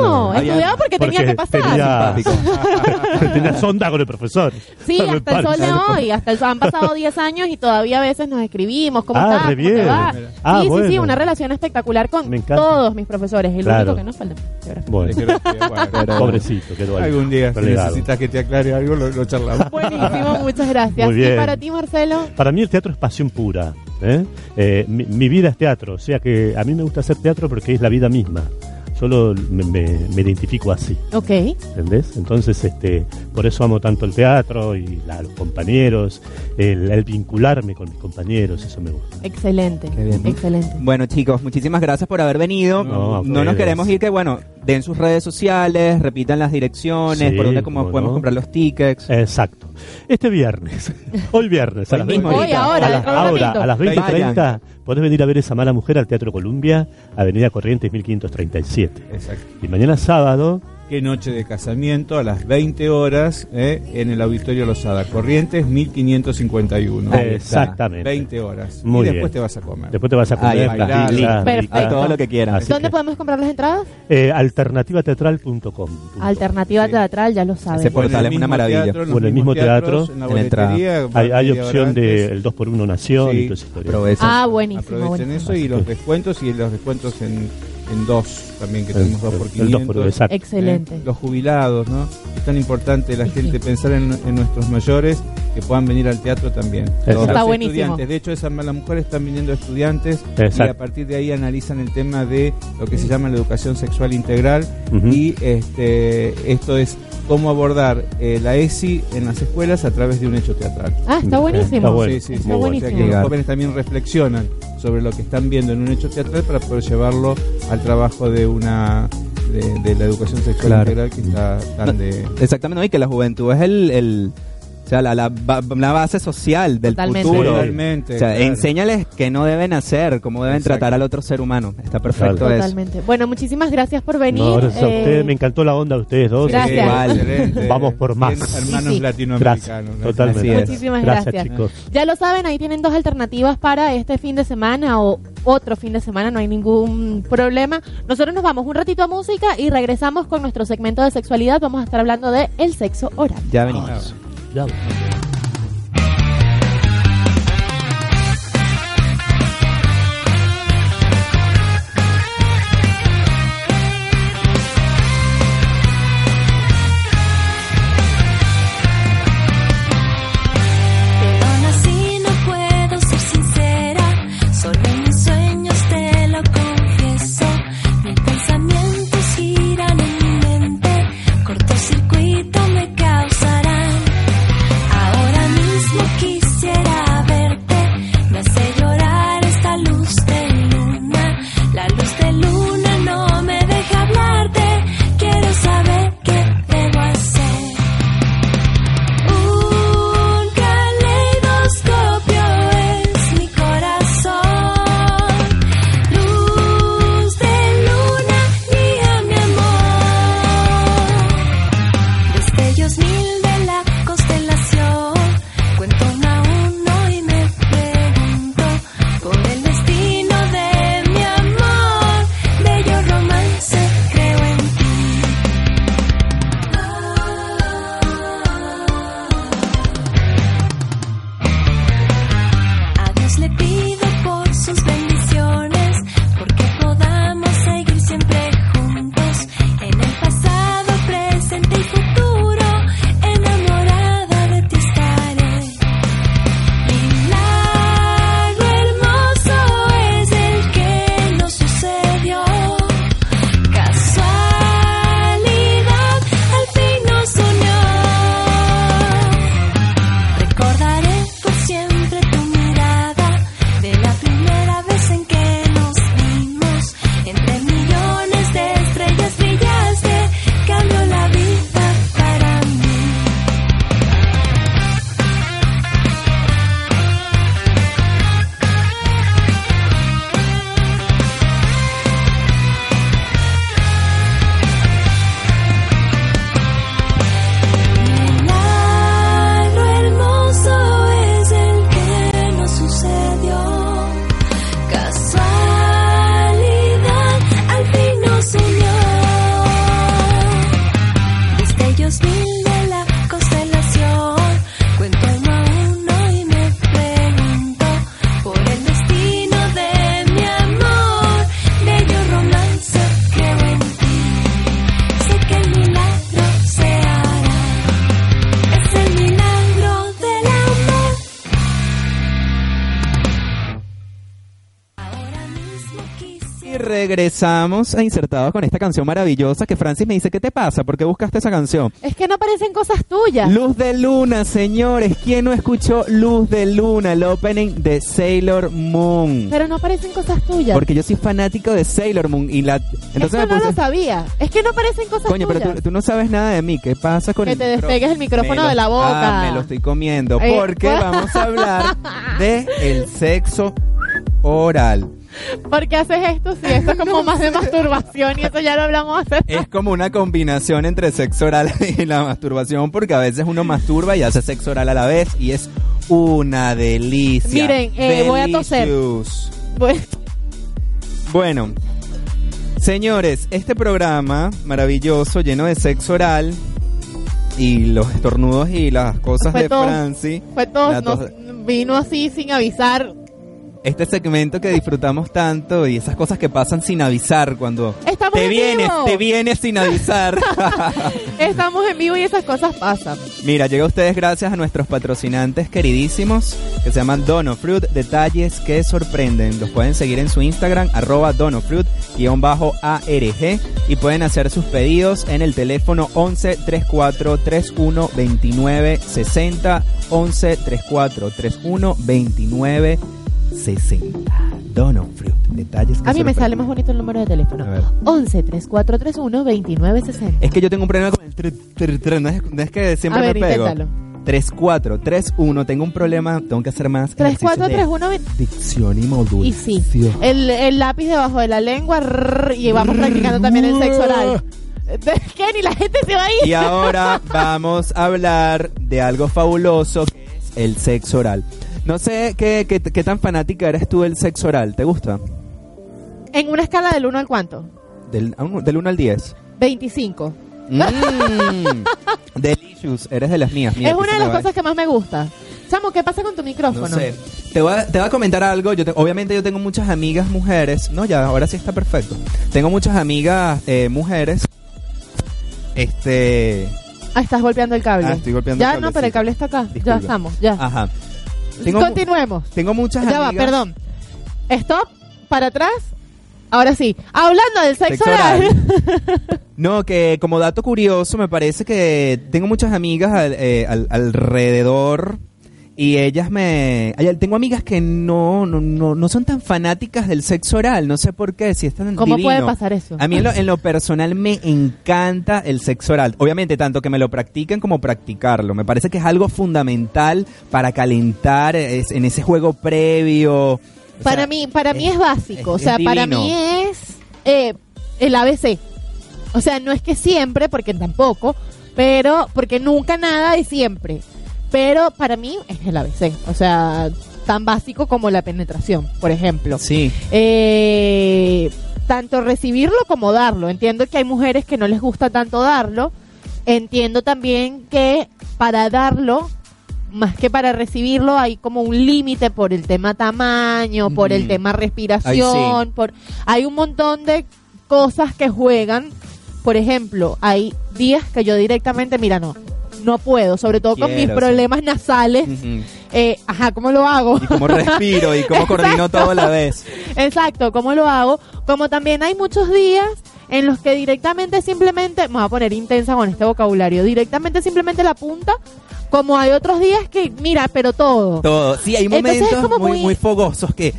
No, Había- estudiaba porque, tenía que pasar. Tenía, sonda con el profesor. Sí, Me hasta el sol de parece. hoy, hasta el han pasado 10 años y todavía a veces nos escribimos, ¿cómo Ah, estás? re ¿Cómo te bien. va? Ah, sí, sí, sí, bueno. una relación espectacular con Me encanta. todos mis profesores, el Claro. único que nos falta. geografía. Bueno, pobrecito, quedó ahí. Algún día, si relegado. necesitas que te aclare algo, lo, lo charlamos. Buenísimo, muchas gracias. Muy bien. Y para ti, Marcelo, Para mí el teatro es pasión pura. ¿eh? Eh, mi, mi vida es teatro, o sea que a mí me gusta hacer teatro porque es la vida misma. Solo me, me- me identifico así, ok, ¿entendés? Entonces, este, por eso amo tanto el teatro y la- los compañeros, el, el vincularme con mis compañeros, eso me gusta. excelente, Qué bien. excelente. Bueno, chicos, muchísimas gracias por haber venido. No, No, a nos queremos ir que, bueno, den sus redes sociales, repitan las direcciones, Sí, por dónde como cómo podemos no. comprar los tickets. Exacto. Este viernes, hoy viernes, a las mismo, 20, Hoy, ahora, a las, ahora, a las 20.30 Vayan. podés venir a ver esa mala mujer al Teatro Columbia, Avenida Corrientes 1537. Exacto. Y mañana sábado, Qué noche de casamiento a las 20 horas eh, en el Auditorio Losada. Corrientes 1551. Ahí está. exactamente. 20 horas. Muy y después bien. te vas a comer. Después te vas a comer, Ahí está. bailar, Listo. Perfecto. Todo lo que quieran. Así ¿Dónde que- podemos comprar las entradas? Eh, alternativateatral.com. Alternativa Sí. Teatral, ya lo saben. Ese portal es una mismo maravilla. teatro, en O los en el mismo teatro, en la en la entrada. Hay, hay opción del 2 por 1 Nación Sí. y toda esa historia. Aprovechen. Ah, buenísimo, Aprovechen buenísimo. eso y los descuentos y los descuentos en, en dos también que tenemos dos por el, el 2 por 1, 500. exacto. Excelente. ¿eh? Los jubilados, ¿no? Es tan importante la Sí, gente sí. pensar en, en nuestros mayores que puedan venir al teatro también. Los Está buenísimo. estudiantes, de hecho, esas malas mujeres están viniendo estudiantes y Exacto. a partir de ahí analizan el tema de lo que se llama la educación sexual integral Ujú. y este esto es cómo abordar eh, la ESI en las escuelas a través de un hecho teatral. Ah, está buenísimo. Está bueno. Sí, sí, sí. Está O sea buenísimo. que los jóvenes también reflexionan sobre lo que están viendo en un hecho teatral para poder llevarlo al trabajo de una de, de la educación sexual Claro. integral que está tan de Exactamente, y que la juventud es el, el- sea, la, la, la base social del Totalmente. futuro. Totalmente, O sea, claro. enséñales qué no deben hacer, cómo deben Exacto. tratar al otro ser humano. Está perfecto Claro. eso. Totalmente. Bueno, muchísimas gracias por venir. No, gracias a Eh, ustedes. Me encantó la onda de ustedes dos. Gracias. Igual. Excelente. Vamos por más. Bien, hermanos Sí, sí. latinoamericanos. Gracias, totalmente. Muchísimas Gracias, gracias. chicos. Ya lo saben, ahí tienen dos alternativas para este fin de semana o otro fin de semana, no hay ningún problema. Nosotros nos vamos un ratito a música y regresamos con nuestro segmento de sexualidad. Vamos a estar hablando de el sexo oral. Ya venimos. Ya. Pero regresamos a Insertados con esta canción maravillosa que Francis me dice, ¿qué te pasa? ¿Por qué buscaste esa canción? Es que no parecen cosas tuyas. Luz de Luna, señores. ¿Quién no escuchó Luz de Luna, el opening de Sailor Moon? Pero no parecen cosas tuyas. Porque yo soy fanático de Sailor Moon y la... Entonces me no lo sabía. Es que no parecen cosas Coño, pero tuyas. tú, tú no sabes nada de mí. ¿Qué pasa con Que el te despegues el micrófono Me lo- de la boca. Ah, me lo estoy comiendo. Eh, Porque vamos a hablar de el sexo oral. ¿Por qué haces esto? Si esto es como más de masturbación y eso ya lo hablamos hace Es como una combinación entre sexo oral y la masturbación, porque a veces uno masturba y hace sexo oral a la vez y es una delicia. Miren, eh, voy a toser. Bueno, señores, este programa maravilloso, lleno de sexo oral y los estornudos y las cosas Fue de todo. Franci, fue todo, la no- tos- vino así sin avisar. Este segmento que disfrutamos tanto y esas cosas que pasan sin avisar cuando Estamos te en vienes, vivo. te vienes sin avisar. Estamos en vivo y esas cosas pasan. Mira, llega a ustedes gracias a nuestros patrocinantes queridísimos que se llaman Donofruit, detalles que sorprenden. Los pueden seguir en su Instagram, arroba Donofruit-ARG y pueden hacer sus pedidos en el teléfono 11 34 31 29 60 11 34 31 29 60. Donofruit, detalles que A mí me sale más bonito el número de teléfono. A ver. 11 3431 2960. Es que yo tengo un problema con el tr, tr, tr, no, es, no es que siempre A ver, me pego. inténtalo. 3431. Tengo un problema, tengo que hacer más. 3, ejercicio 4, de 3, 1, Dicción y modulación. Y sí, el, el lápiz debajo de la lengua rrr, y vamos practicando también el sexo oral. ¿Qué? Ni la gente se va a ir. Y ahora vamos a hablar de algo fabuloso que es el sexo oral. No sé qué, qué, qué tan fanática eres tú del sexo oral. ¿Te gusta? En una escala del 1 al cuánto? Del, del 1 al 10. 25. Mm, delicious. Eres de las mías. Mira, es una de las cosas que más me gusta. Chamo, ¿qué pasa con tu micrófono? No sé. Te voy, a, te voy a comentar algo. Yo te- obviamente yo tengo muchas amigas mujeres. No, ya, ahora sí está perfecto. Tengo muchas amigas eh, mujeres. Este... Ah, estás golpeando el cable. Ah, estoy golpeando ya el cable, no, pero sí. el cable está acá. Disculpa. Ya estamos, ya. Ajá. Tengo, Continuemos. tengo muchas Ya va, perdón. Stop, para atrás. Ahora sí. Hablando del sexo, Sexo oral. oral. No, que como dato curioso, me parece que tengo muchas amigas al- eh, al- alrededor y ellas me... Tengo amigas que no, no, no, no son tan fanáticas del sexo oral, no sé por qué, si es tan ¿Cómo divino. puede pasar eso? A mí en lo, en lo personal me encanta el sexo oral. Obviamente, tanto que me lo practiquen como practicarlo. Me parece que es algo fundamental para calentar es- en ese juego previo. O Para sea, mí, para mí es básico. es- o sea, es para mí es eh, el ABC. O sea, no es que siempre, porque tampoco, pero porque nunca nada es siempre. Pero para mí es el ABC. O sea, tan básico como la penetración, por ejemplo. Sí. Eh, tanto recibirlo como darlo. Entiendo que hay mujeres que no les gusta tanto darlo. Entiendo también que para darlo, más que para recibirlo, hay como un límite por el tema tamaño, por el Ujú. tema respiración, por hay un montón de cosas que juegan. Por ejemplo, hay días que yo directamente, mira, no, no puedo, sobre todo con mis sí. problemas nasales. Eh, ajá, ¿cómo lo hago? Y cómo respiro y cómo coordino todo a la vez. Exacto, ¿cómo lo hago? Como también hay muchos días en los que directamente simplemente, me voy a poner intensa con este vocabulario, directamente simplemente la punta, como hay otros días que, mira, pero todo. Todo. Sí, hay momentos como muy, muy- muy fogosos que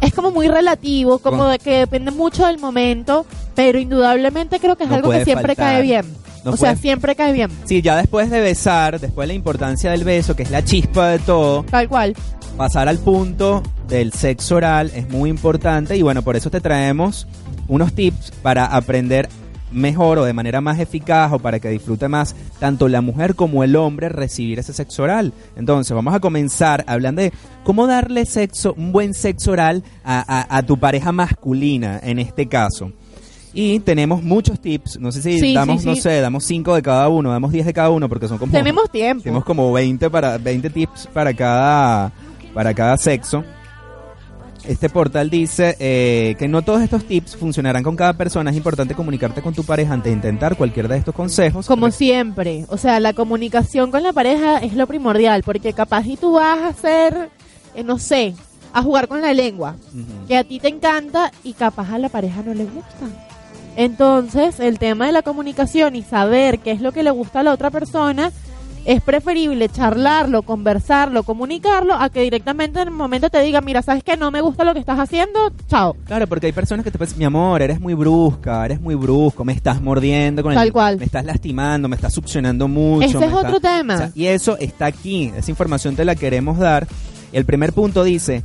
Es como muy relativo, como de que depende mucho del momento, pero indudablemente creo que es No algo que siempre faltar. cae bien. No o sea, siempre cae bien, Sí, ya después de besar, después de la importancia del beso, que es la chispa de todo, tal cual. pasar al punto del sexo oral es muy importante y bueno, por eso te traemos unos tips para aprender mejor o de manera más eficaz o para que disfrute más tanto la mujer como el hombre recibir ese sexo oral. Entonces vamos a comenzar hablando de cómo darle sexo, un buen sexo oral a, a- a tu pareja masculina en este caso. Y tenemos muchos tips, no sé si Sí, damos, sí, no sí. sé, damos 5 de cada uno, damos 10 de cada uno porque son como... Tenemos tiempo. Tenemos como 20 para 20 tips para cada para cada sexo. Este portal dice eh, que no todos estos tips funcionarán con cada persona. Es importante comunicarte con tu pareja antes de intentar cualquiera de estos consejos. Como siempre, o sea, la comunicación con la pareja es lo primordial, porque capaz y tú vas a hacer, eh, no sé, a jugar con la lengua, que a ti te encanta y capaz a la pareja no le gusta. Entonces, el tema de la comunicación y saber qué es lo que le gusta a la otra persona, es preferible charlarlo, conversarlo, comunicarlo, a que directamente en el momento te diga, mira, ¿sabes que no me gusta lo que estás haciendo? Chao. Claro, porque hay personas que te dicen, mi amor, eres muy brusca, eres muy brusco, me estás mordiendo con Tal el, cual. me estás lastimando, me estás succionando mucho. Ese es está- otro tema. O sea, y eso está aquí, esa información te la queremos dar. El primer punto dice,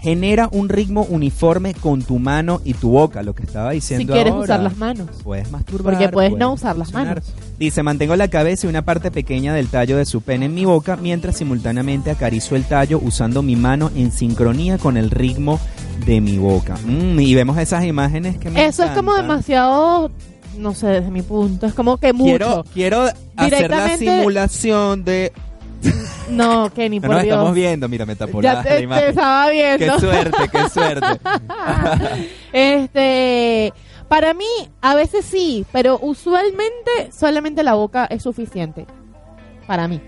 genera un ritmo uniforme con tu mano y tu boca, lo que estaba Si diciendo quieres ahora. usar las manos. Puedes masturbar. Porque puedes no usar las manos. Dice, mantengo la cabeza y una parte pequeña del tallo de su pene en mi boca mientras simultáneamente acaricio el tallo usando mi mano en sincronía con el ritmo de mi boca. Mm, y vemos esas imágenes que me Eso es como demasiado, no sé, desde mi punto, es como que mucho. Quiero, quiero hacer la simulación de... No, Kenny, No por nos Dios. estamos viendo, mira, me tapó ya la, te, la te imagen. estaba viendo. Qué suerte, qué suerte. este, para mí, a veces sí, pero usualmente solamente la boca es suficiente. Para mí.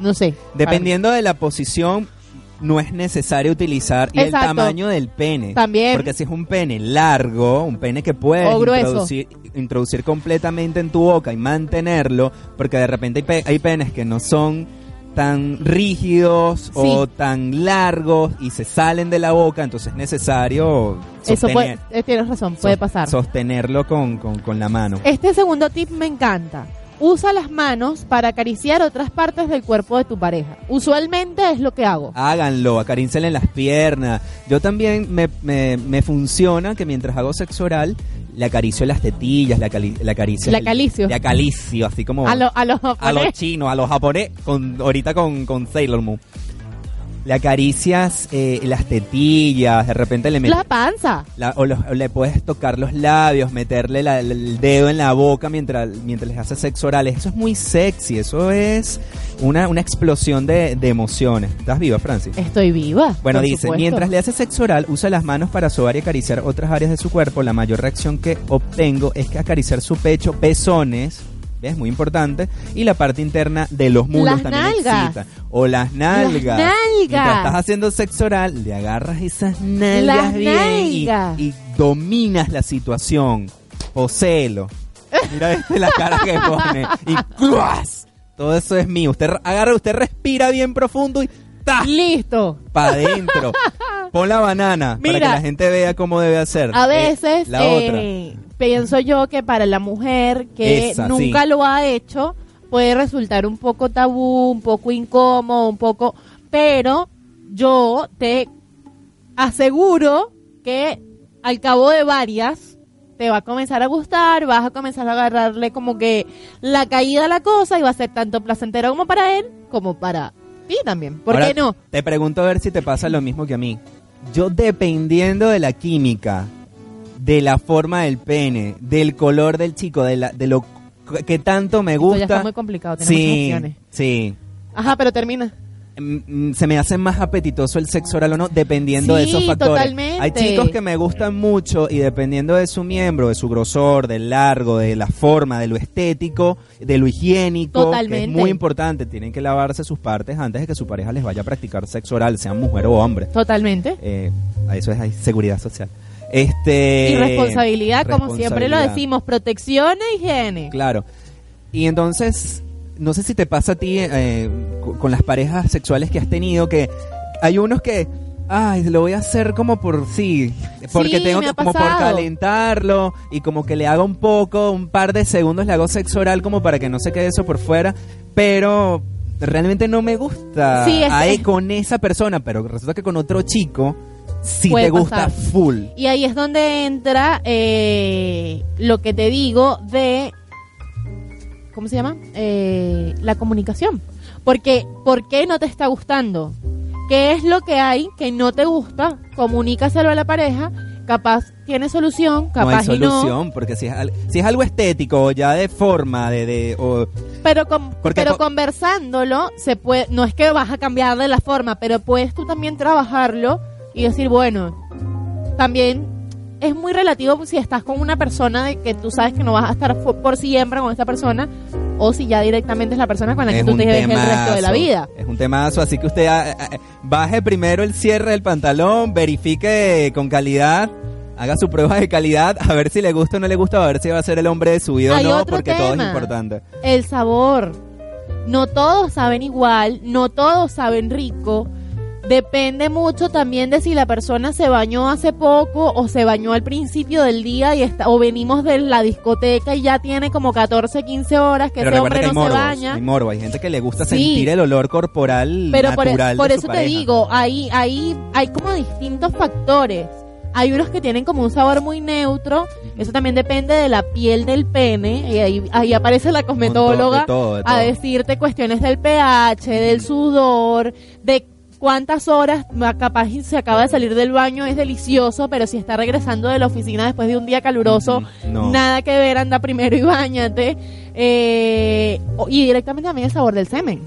No sé. Dependiendo de la posición, no es necesario utilizar y Exacto. el tamaño del pene. También. Porque si es un pene largo, un pene que puedes introducir, introducir completamente en tu boca y mantenerlo, porque de repente hay, pe- hay penes que no son tan rígidos o tan largos y se salen de la boca, entonces es necesario. Eso puede, eh, tienes razón, puede pasar. sostenerlo con, con- con la mano. Este segundo tip me encanta. Usa las manos para acariciar otras partes del cuerpo de tu pareja. Usualmente es lo que hago. Háganlo, acarícenle las piernas. Yo también me, me, me funciona que mientras hago sexo oral, le acaricio las tetillas, le, acali- le acaricio. Le acaricio. Le acaricio, así como. A, lo- a los a los chinos, a los japoneses, con, ahorita con, con Sailor Moon. Le acaricias eh, las tetillas, de repente le metes... La panza. la- o, los- o le puedes tocar los labios, meterle la- el dedo en la boca mientras, mientras les haces sexo oral. Eso es muy sexy, eso es una, una explosión de, de emociones. ¿Estás viva, Francis? Estoy viva. Bueno, dice, supuesto. mientras le hace sexo oral, usa las manos para sobar y acariciar otras áreas de su cuerpo. La mayor reacción que obtengo es que acariciar su pecho, pezones, ¿ves? Muy importante, y la parte interna de los muslos Las también nalgas. excita. O las nalgas. nalgas. Mientras estás haciendo sexo oral, le agarras esas nalgas Las bien y- nalgas. Y, dominas la situación. Poselo. Mira este la cara que pone. Y ¡cluas! Todo eso es mío. Usted agarra, usted respira bien profundo y ¡ta! Listo. para adentro. Pon la banana para que la gente vea cómo debe hacer. A Eh, veces la otra. eh, pienso yo que para la mujer que Esa, nunca sí. lo ha hecho puede resultar un poco tabú, un poco incómodo, un poco... Pero yo te aseguro que al cabo de varias te va a comenzar a gustar, vas a comenzar a agarrarle como que la caída a la cosa y va a ser tanto placentero como para él como para ti también. ¿Por Ahora, qué no? Te pregunto a ver si te pasa lo mismo que a mí. Yo dependiendo de la química, de la forma del pene, del color del chico, de, la, de lo que tanto me Esto gusta. ya está muy complicado, sí, sí. Ajá, pero termina. Mm, mm, se me hace más apetitoso el sexo oral o no, dependiendo de esos factores. totalmente. Hay chicos que me gustan mucho y dependiendo de su miembro, de su grosor, del largo, de la forma, de lo estético, de lo higiénico, que Totalmente. es muy importante. Tienen que lavarse sus partes antes de que su pareja les vaya a practicar sexo oral, sean mujer o hombre. Totalmente. Eh, a eso es hay seguridad social. Este, y responsabilidad, como siempre lo decimos, protección e higiene. Claro. Y entonces, no sé si te pasa a ti eh, co- con las parejas sexuales que has tenido, que hay unos que, ay, lo voy a hacer como por sí, porque Sí, tengo que como por calentarlo y como que le hago un poco, un par de segundos le hago sexo oral como para que no se quede eso por fuera, pero realmente no me gusta Sí, es- ahí con esa persona, pero resulta que con otro chico Puede te gusta pasar. full. Y ahí es donde entra eh, lo que te digo de, ¿cómo se llama? Eh, la comunicación. Porque, ¿por qué no te está gustando? ¿Qué es lo que hay que no te gusta? Comunícaselo a la pareja. Capaz tiene solución, No hay capaz y no. solución, porque si es, si es algo estético ya de forma, de, de o- Pero, con- Porque pero co- conversándolo, se puede, no es que vas a cambiarle la forma, pero puedes tú también trabajarlo y decir, bueno, también es muy relativo si estás con una persona de que tú sabes que no vas a estar por siempre con esta persona o si ya directamente es la persona con la que es tú te ves el resto de la vida. Es un temazo, así que usted ah, ah, baje primero el cierre del pantalón, verifique con calidad, haga su prueba de calidad, a ver si le gusta o no le gusta, a ver si va a ser el hombre de su vida Hay o no, porque todo es importante. El sabor. No todos saben igual, no todos saben rico. Depende mucho también de si la persona se bañó hace poco o se bañó al principio del día y está, o venimos de la discoteca y ya tiene como 14, 15 horas que Pero ese hombre que hay no se baña. hay morbo, hay gente que le gusta Sí. sentir el olor corporal Pero por, e- natural por de eso te digo, ahí, ahí hay como distintos factores. Hay unos que tienen como un sabor muy neutro. Eso también depende de la piel del pene. Y ahí, ahí aparece la cosmetóloga de todo, de todo. a decirte cuestiones del pH, del sudor, de cuántas horas capaz y se acaba de salir del baño. Es delicioso, pero si está regresando de la oficina después de un día caluroso, Ujú, no. nada que ver, anda primero y bañate. Eh, y directamente también el sabor del semen.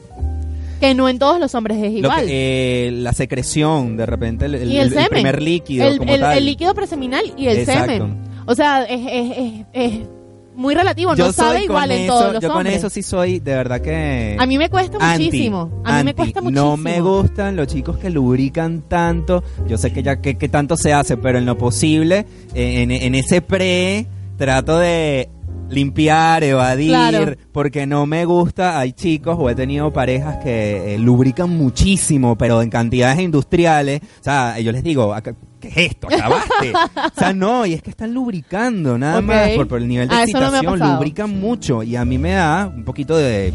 Que no en todos los hombres es igual. que, eh, la secreción, de repente el, el- y el, el semen. primer líquido el, como el- tal. el líquido preseminal y el Exacto. semen. O sea, es, es, es, es muy relativo, yo no sabe igual con en eso, todos los yo con hombres. eso sí soy de verdad que A mí me cuesta anti, muchísimo. A mí me cuesta muchísimo. No me gustan los chicos que lubrican tanto. Yo sé que ya que, que tanto se hace, pero en lo posible, en, en ese pre trato de limpiar, evadir, Claro. porque no me gusta. Hay chicos o he tenido parejas que eh, lubrican muchísimo, pero en cantidades industriales. O sea, yo les digo, acá- ¿qué es esto? ¿Acabaste? o sea, no, y es que están lubricando, nada más, por, por el nivel de Ah, no excitación, lubrican mucho. Y a mí me da un poquito de...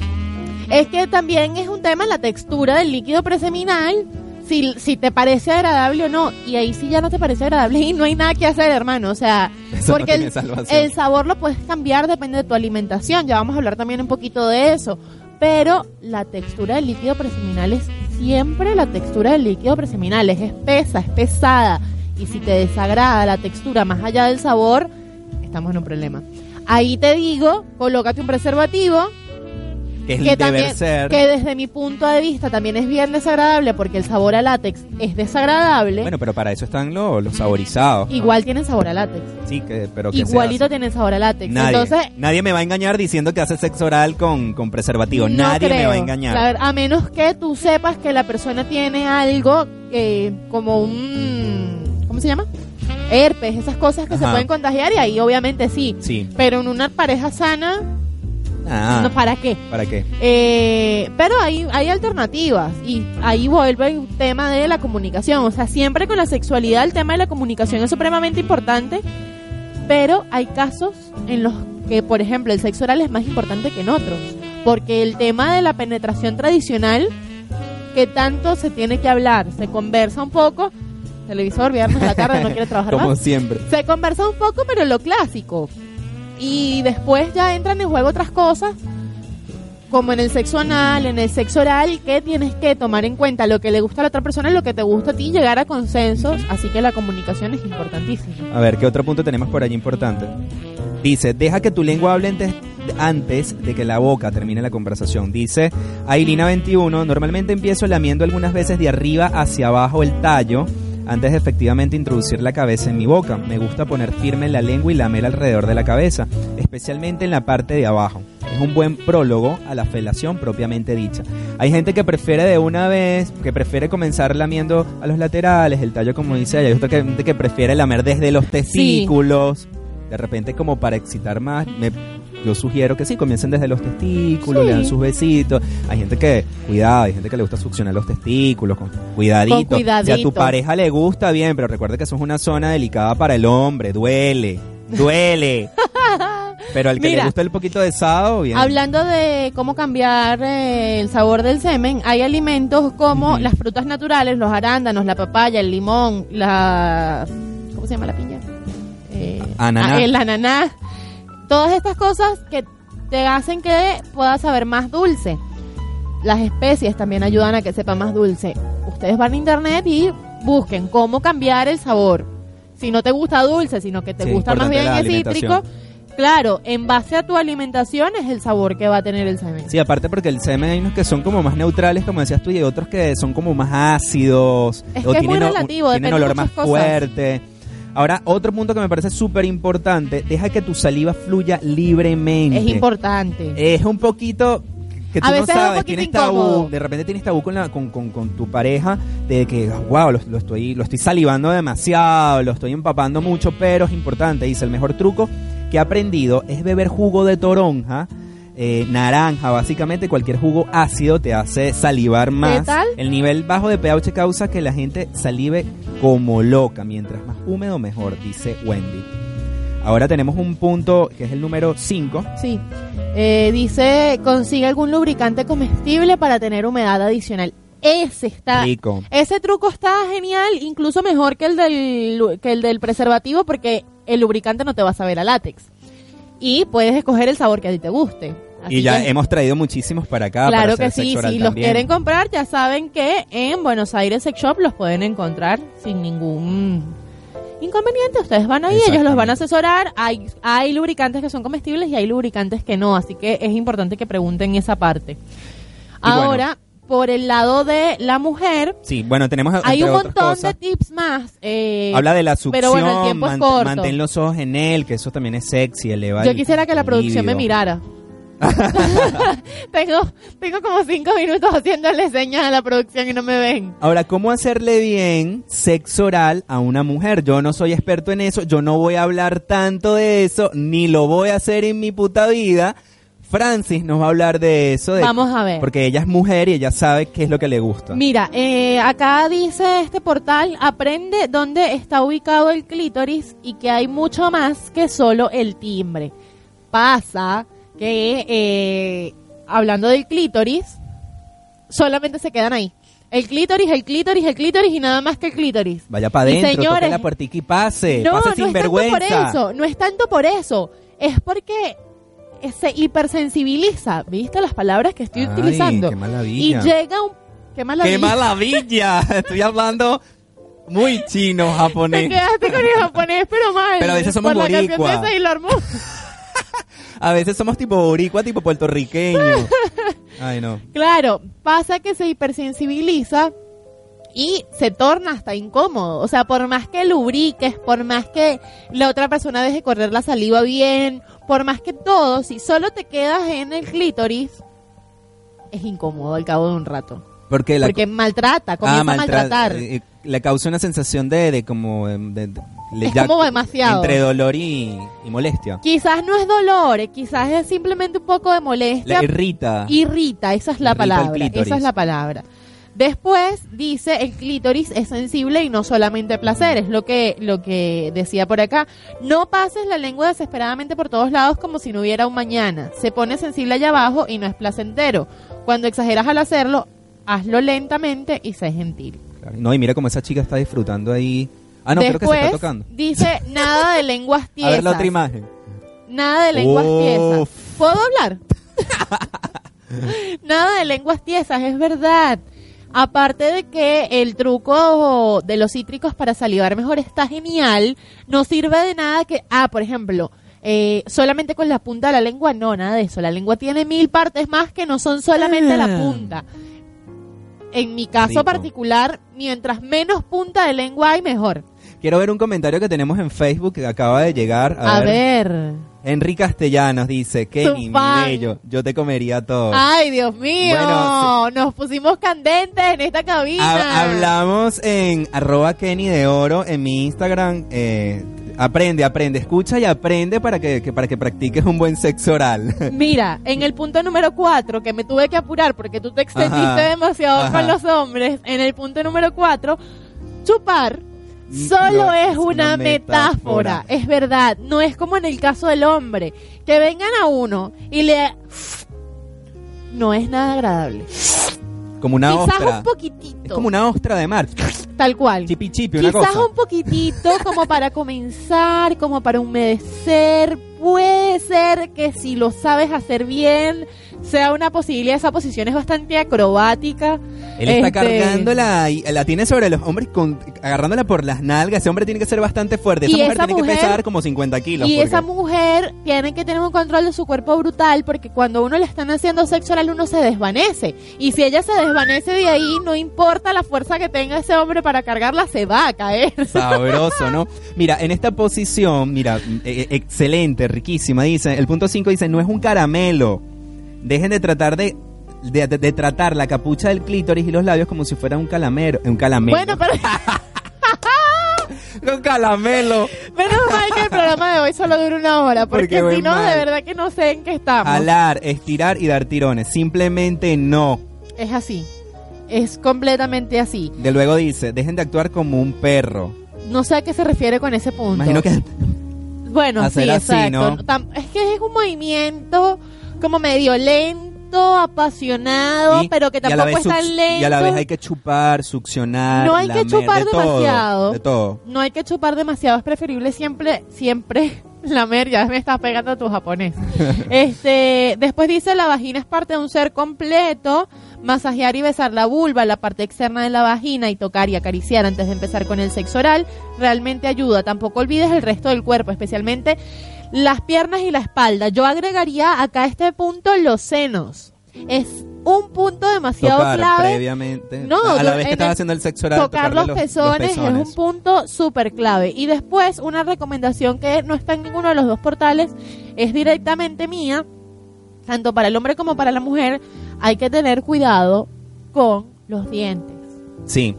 Es que también es un tema la textura del líquido preseminal, si, si te parece agradable o no. Y ahí sí ya no te parece agradable y no hay nada que hacer, hermano. O sea, Eso porque el sabor lo puedes cambiar, depende de tu alimentación. Ya vamos a hablar también un poquito de eso. Pero la textura del líquido preseminal es siempre la textura del líquido preseminal. Es espesa, es pesada. Y si te desagrada la textura más allá del sabor, estamos en un problema. Ahí te digo, colócate un preservativo, que es que también, ser. que desde mi punto de vista también es bien desagradable porque el sabor a látex es desagradable. Bueno, pero para eso están los, los saborizados. ¿no? Igual tienen sabor a látex. Sí, que, pero que Igualito tienen sabor a látex. Nadie, Entonces, nadie me va a engañar diciendo que hace sexo oral con, con preservativo. no nadie me va a engañar. A menos que tú sepas que la persona tiene algo eh, como un... ¿Cómo se llama? Herpes, esas cosas que se Ajá. pueden contagiar y ahí obviamente sí. Sí. Pero en una pareja sana, Ah, no, ¿para qué? ¿Para qué? Eh, pero hay, hay alternativas y ahí vuelve el tema de la comunicación. O sea, siempre con la sexualidad el tema de la comunicación es supremamente importante, pero hay casos en los que, por ejemplo, el sexo oral es más importante que en otros. Porque el tema de la penetración tradicional, que tanto se tiene que hablar, se conversa un poco, televisor, viernes a la tarde, no quiere trabajar Como más. siempre. Se conversa un poco, pero lo clásico. Y después ya entran en juego otras cosas, como en el sexo anal, en el sexo oral, que tienes que tomar en cuenta lo que le gusta a la otra persona, lo que te gusta a ti, llegar a consensos. Así que la comunicación es importantísima. A ver, ¿qué otro punto tenemos por allí importante? Dice, deja que tu lengua hable antes, antes de que la boca termine la conversación. Dice Ailina 21, normalmente empiezo lamiendo algunas veces de arriba hacia abajo el tallo antes de efectivamente introducir la cabeza en mi boca. Me gusta poner firme la lengua y lamer alrededor de la cabeza, especialmente en la parte de abajo. Es un buen prólogo a la felación propiamente dicha. Hay gente que prefiere de una vez, que prefiere comenzar lamiendo a los laterales, el tallo como dice ella. Hay otra gente que prefiere lamer desde los testículos. De repente como para excitar más, me- yo sugiero que sí, comiencen desde los testículos, Sí. le dan sus besitos. Hay gente que, cuidado, hay gente que le gusta succionar los testículos, con cuidadito. Con cuidadito. Si a tu pareja le gusta, bien, pero recuerde que eso es una zona delicada para el hombre, duele, duele. pero al que Mira, le gusta el poquito de sado, bien. Hablando de cómo cambiar eh, el sabor del semen, hay alimentos como las frutas naturales, los arándanos, la papaya, el limón, la... ¿Cómo se llama la piña? Eh, Ananá. ah, el ananá. Todas estas cosas que te hacen que pueda saber más dulce. Las especies también ayudan a que sepa más dulce. Ustedes van a internet y busquen cómo cambiar el sabor. Si no te gusta dulce, sino que te Sí, gusta más bien el cítrico. Claro, en base a tu alimentación es el sabor que va a tener el semen. Sí, aparte porque el semen hay unos que son como más neutrales, como decías tú, y otros que son como más ácidos. Es que es muy tienen, o- relativo, tienen olor más cosas. fuerte. Ahora, otro punto que me parece súper importante, deja que tu saliva fluya libremente. Es importante. Es un poquito que tú A no veces es un sabes, tienes tabú, de repente tienes tabú con, la, con, con, con tu pareja de que, wow, lo, lo estoy, lo estoy salivando demasiado, lo estoy empapando mucho, pero es importante, dice, el mejor truco que he aprendido es beber jugo de toronja, eh, naranja, básicamente cualquier jugo ácido te hace salivar más. tal? El nivel bajo de pH causa que la gente salive como loca, mientras más húmedo mejor, dice Wendy. Ahora tenemos un punto que es el número 5. Sí. Eh, dice, consigue algún lubricante comestible para tener humedad adicional. Ese está... Rico. Ese truco está genial, incluso mejor que el del, que el del preservativo porque el lubricante no te va a saber a látex. Y puedes escoger el sabor que a ti te guste. Así Y ya que- hemos traído muchísimos para acá. Claro para que sí, si los quieren comprar ya saben que en Buenos Aires Sex Shop los pueden encontrar sin ningún inconveniente. Ustedes van ahí, ellos los van a asesorar. Hay, hay lubricantes que son comestibles y hay lubricantes que no, así que es importante que pregunten esa parte. Ahora, por el lado de la mujer, Sí, bueno, tenemos hay un montón cosas, de tips más. eh, Habla de la succión, pero bueno, el tiempo es corto. mantén los ojos en él, que eso también es sexy, eleva yo el quisiera que la producción me mirara. tengo, tengo como cinco minutos haciéndole señas a la producción y no me ven. Ahora, ¿cómo hacerle bien sexo oral a una mujer? Yo no soy experto en eso, yo no voy a hablar tanto de eso, ni lo voy a hacer en mi puta vida. Francis nos va a hablar de eso. de- Vamos a ver. Porque ella es mujer y ella sabe qué es lo que le gusta. Mira, eh, acá dice este portal, aprende dónde está ubicado el clítoris y que hay mucho más que solo el timbre. Pasa que, eh, hablando del clítoris, solamente se quedan ahí. El clítoris, el clítoris, el clítoris y nada más que el clítoris. Vaya para Y adentro, toque señores, la puertica y pase. no, pase no es tanto por eso, no es tanto por eso, es porque se hipersensibiliza, ¿viste las palabras que estoy Ay, utilizando? qué y maravilla. llega un... ¡Qué maravilla! ¡Qué maravilla! Estoy hablando muy chino, Te japonés. quedaste con el japonés, pero mal. Pero a veces somos A veces somos tipo boricua, tipo puertorriqueño. Ay, no. Claro, pasa que se hipersensibiliza y se torna hasta incómodo. O sea, por más que lubriques, por más que la otra persona deje correr la saliva bien, por más que todo, si solo te quedas en el clítoris, es incómodo al cabo de un rato. Porque la Porque maltrata, comienza Ah, a maltratar. eh, eh, le causa una sensación de, de como... de- de- Es como demasiado. Entre dolor y, y molestia. Quizás no es dolor, eh, quizás es simplemente un poco de molestia. La irrita. Irrita, esa es la Irrita palabra. Esa es la palabra. Después dice el clítoris es sensible y no solamente placer, es lo que lo que decía por acá. No pases la lengua desesperadamente por todos lados como si no hubiera un mañana. Se pone sensible allá abajo y no es placentero. Cuando exageras al hacerlo, hazlo lentamente y sé gentil. Claro. No, y mira cómo esa chica está disfrutando ahí. Ah, no, creo que se está tocando. dice nada de lenguas A tiesas. ver la otra imagen. Nada de lenguas Uf. tiesas. ¿Puedo hablar? Nada de lenguas tiesas, es verdad. Aparte de que el truco de los cítricos para salivar mejor está genial, no sirve de nada que, ah, por ejemplo, eh, solamente con la punta de la lengua, no, nada de eso. La lengua tiene mil partes más que no son solamente la Ah. punta. En mi caso Rico. particular, mientras menos punta de lengua hay, mejor. Quiero ver un comentario que tenemos en Facebook que acaba de llegar. A, ver. Henry Castellanos dice, Kenny, bello, yo te comería todo. Ay, Dios mío. Bueno, Nos pusimos candentes en esta cabina. Ha- hablamos en arroba Kenny de Oro en mi Instagram. eh, aprende, aprende, escucha y aprende para que, que- para que practiques un buen sexo oral. Mira, en el punto número 4, que me tuve que apurar porque tú te extendiste Ajá. demasiado Ajá. con los hombres, en el punto número 4, chupar solo No, es es una una metáfora. metáfora. Es verdad, no es como en el caso del hombre, que vengan a uno y le... No es nada agradable. como una Quizás ostra. un poquitito. Es como una ostra de mar. Tal cual. Chipi chipi, una Quizás cosa. un poquitito como para comenzar, como para humedecer. Puede ser que si lo sabes hacer bien, sea una posibilidad. Esa posición es bastante acrobática. Él está Este, cargándola y la tiene sobre los hombres con, agarrándola por las nalgas. Ese hombre tiene que ser bastante fuerte. Esa Y mujer esa tiene mujer- que pesar como 50 kilos. Y porque- esa mujer tiene que tener un control de su cuerpo brutal porque cuando uno le están haciendo sexo oral uno se desvanece. Y si ella se desvanece de ahí, no importa la fuerza que tenga ese hombre para cargarla, se va a caer. Sabroso, ¿no? Mira, en esta posición, mira, eh, eh, excelente, riquísima, dice, el punto 5 dice, no es un caramelo. Dejen de tratar de, de, de- de tratar la capucha del clítoris y los labios como si fuera un calamero, un calamelo. Bueno, pero un calamelo. menos mal que el programa de hoy solo dura una hora porque, si no, mal. de verdad que no sé en qué estamos. Jalar, estirar y dar tirones. Simplemente no. Es así. Es completamente así. De luego dice, dejen de actuar como un perro. No sé a qué se refiere con ese punto. Imagino que Bueno, hacer sí, así, exacto. ¿no? Es que es un movimiento como medio lento, apasionado, y- pero que a tampoco es tan lento. Y a la vez hay que chupar, succionar. No hay que chupar de todo, demasiado. de todo. No hay que chupar demasiado, es preferible siempre, siempre lamer, ya me estás pegando tu japonés. este, después dice la vagina es parte de un ser completo, masajear y besar la vulva, la parte externa de la vagina y tocar y acariciar antes de empezar con el sexo oral, realmente ayuda. Tampoco olvides el resto del cuerpo, especialmente las piernas y la espalda. Yo agregaría acá a este punto los senos. Es un punto demasiado Tocar clave. previamente. No, a la vez que estás haciendo el sexo oral. tocar tocarle los pezones, es un punto súper clave. Y después, una recomendación que no está en ninguno de los dos portales, es directamente mía, tanto para el hombre como para la mujer, hay que tener cuidado con los dientes. Sí,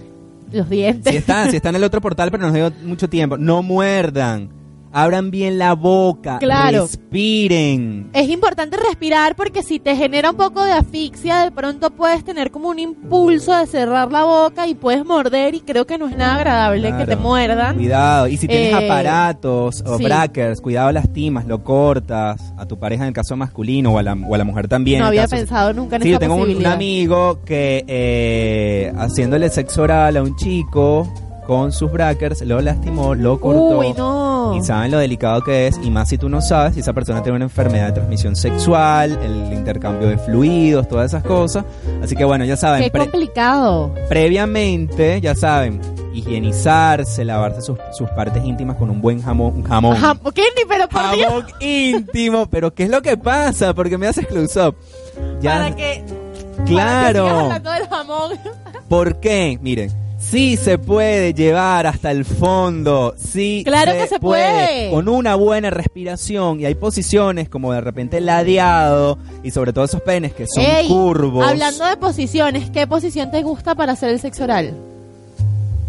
Los dientes. sí está, sí está en el otro portal, pero nos dio mucho tiempo. No muerdan. Abran bien la boca. Claro. Respiren. Es importante respirar porque si te genera un poco de asfixia, de pronto puedes tener como un impulso de cerrar la boca y puedes morder y creo que no es nada agradable que te muerdan. Cuidado. Y si tienes Eh, aparatos o sí. brackers, cuidado lastimas, lo cortas a tu pareja en el caso masculino o a la, o a la mujer también. no había pensado nunca en Sí, yo tengo un, un amigo que eh, haciéndole sexo oral a un chico con sus brackers lo lastimó, lo cortó. Uy, no. Y saben lo delicado que es, y más si tú no sabes, si esa persona tiene una enfermedad de transmisión sexual, el intercambio de fluidos, todas esas cosas. Así que bueno, ya saben, Qué complicado. previamente, ya saben, higienizarse, lavarse sus, sus partes íntimas con un buen jamón. Un jamón. ¿Qué? Pero por Dios. Jamón íntimo, pero ¿qué es lo que pasa? Porque me haces close up. Ya, Para que. Para que claro. hablando del jamón. ¿Por qué? Miren, sí se puede llevar hasta el fondo, sí Claro que se puede. con una buena respiración y hay posiciones como de repente ladeado y sobre todo esos penes que son Ey, curvos. Hablando de posiciones, ¿qué posición te gusta para hacer el sexo oral?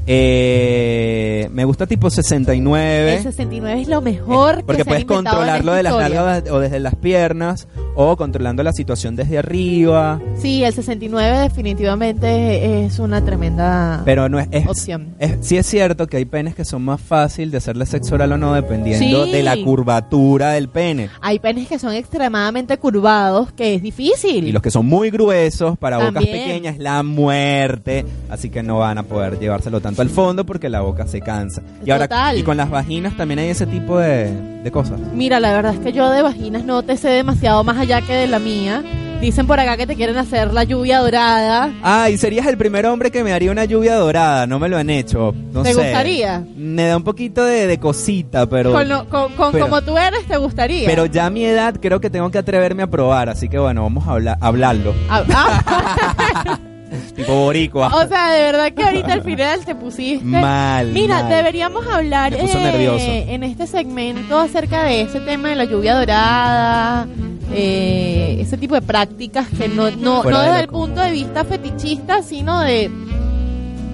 Eh, me gusta tipo 69. El 69 es lo mejor. Eh, Porque puedes controlarlo de las nalgas o desde las piernas o controlando la situación desde arriba. Sí, el 69 definitivamente es una tremenda Pero no es, es, opción. es- sí es cierto que hay penes que son más fácil de hacerle sexo oral o no dependiendo Sí. de la curvatura del pene. Hay penes que son extremadamente curvados, que es difícil. Y los que son muy gruesos para bocas pequeñas la muerte, así que no van a poder llevárselo tanto al fondo porque la boca se cansa. Y ahora Total. y con las vaginas también hay ese tipo de, de cosas. Mira, la verdad es que yo de vaginas no te sé demasiado más allá que de la mía. Dicen por acá que te quieren hacer la lluvia dorada. Ay, serías el primer hombre que me haría una lluvia dorada, no me lo han hecho. No ¿Te sé. gustaría? Me da un poquito de, de cosita, pero Con, lo- con- con pero- como tú eres, te gustaría. pero ya a mi edad creo que tengo que atreverme a probar, así que bueno, vamos a hablar, hablarlo. Ah, ah. tipo boricua. o sea, de verdad que ahorita al final te pusiste. Mal. Mira, mal. deberíamos hablar eh, en este segmento acerca de ese tema de la lluvia dorada, eh, ese tipo de prácticas que no, no, Fuera no de desde el común. punto de vista fetichista, sino de,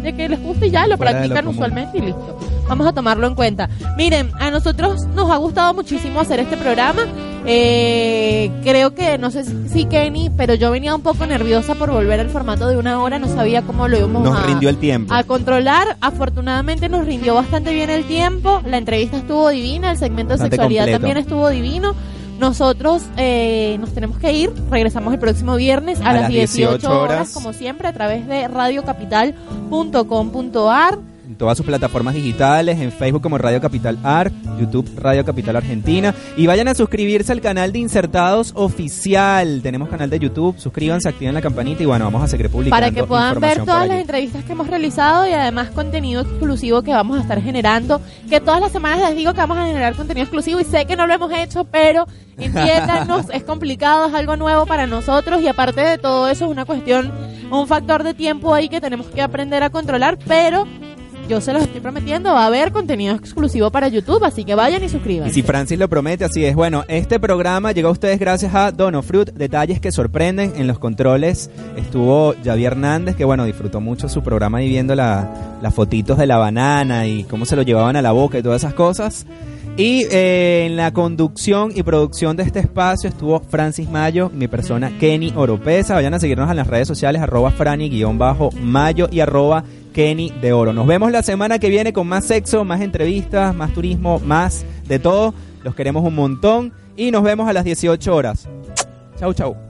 de que les gusta y ya lo Fuera de lo practican usualmente y listo. Vamos a tomarlo en cuenta. Miren, a nosotros nos ha gustado muchísimo hacer este programa. Eh, creo que, no sé si Kenny, pero yo venía un poco nerviosa por volver al formato de una hora. No sabía cómo lo íbamos Nos a, rindió el tiempo. a controlar. Afortunadamente nos rindió bastante bien el tiempo. La entrevista estuvo divina, el segmento de sexualidad completo. también estuvo divino. Nosotros eh, nos tenemos que ir. Regresamos el próximo viernes a, las 18 18 horas, horas. como siempre, a través de radiocapital.com.ar. todas sus plataformas digitales, en Facebook como Radio Capital Ar, YouTube Radio Capital Argentina. Y vayan a suscribirse al canal de Insertados Oficial. Tenemos canal de YouTube, suscríbanse, activen la campanita y bueno, vamos a seguir publicando Para que puedan ver todas las entrevistas que hemos realizado y además contenido exclusivo que vamos a estar generando. Que todas las semanas les digo que vamos a generar contenido exclusivo y sé que no lo hemos hecho, pero entiéndanos, es complicado, es algo nuevo para nosotros y aparte de todo eso es una cuestión, un factor de tiempo ahí que tenemos que aprender a controlar, pero yo se los estoy prometiendo, va a haber contenido exclusivo para YouTube, así que vayan y Y suscríbanse. si Francis lo promete, así es. Bueno, este programa llegó a ustedes gracias a Dono Fruit, detalles que sorprenden. En los controles estuvo Javier Hernández, que bueno, disfrutó mucho su programa y viendo la- las fotitos de la banana y cómo se lo llevaban a la boca y todas esas cosas. Y eh, en la conducción y producción de este espacio estuvo Francis Mayo, mi persona Kenny Oropesa. Vayan a seguirnos en las redes sociales, arroba Franny-Mayo y arroba Kenny de Oro. Nos vemos la semana que viene con más sexo, más entrevistas, más turismo, más de todo. Los queremos un montón y nos vemos a las 18 horas. Chau, chau.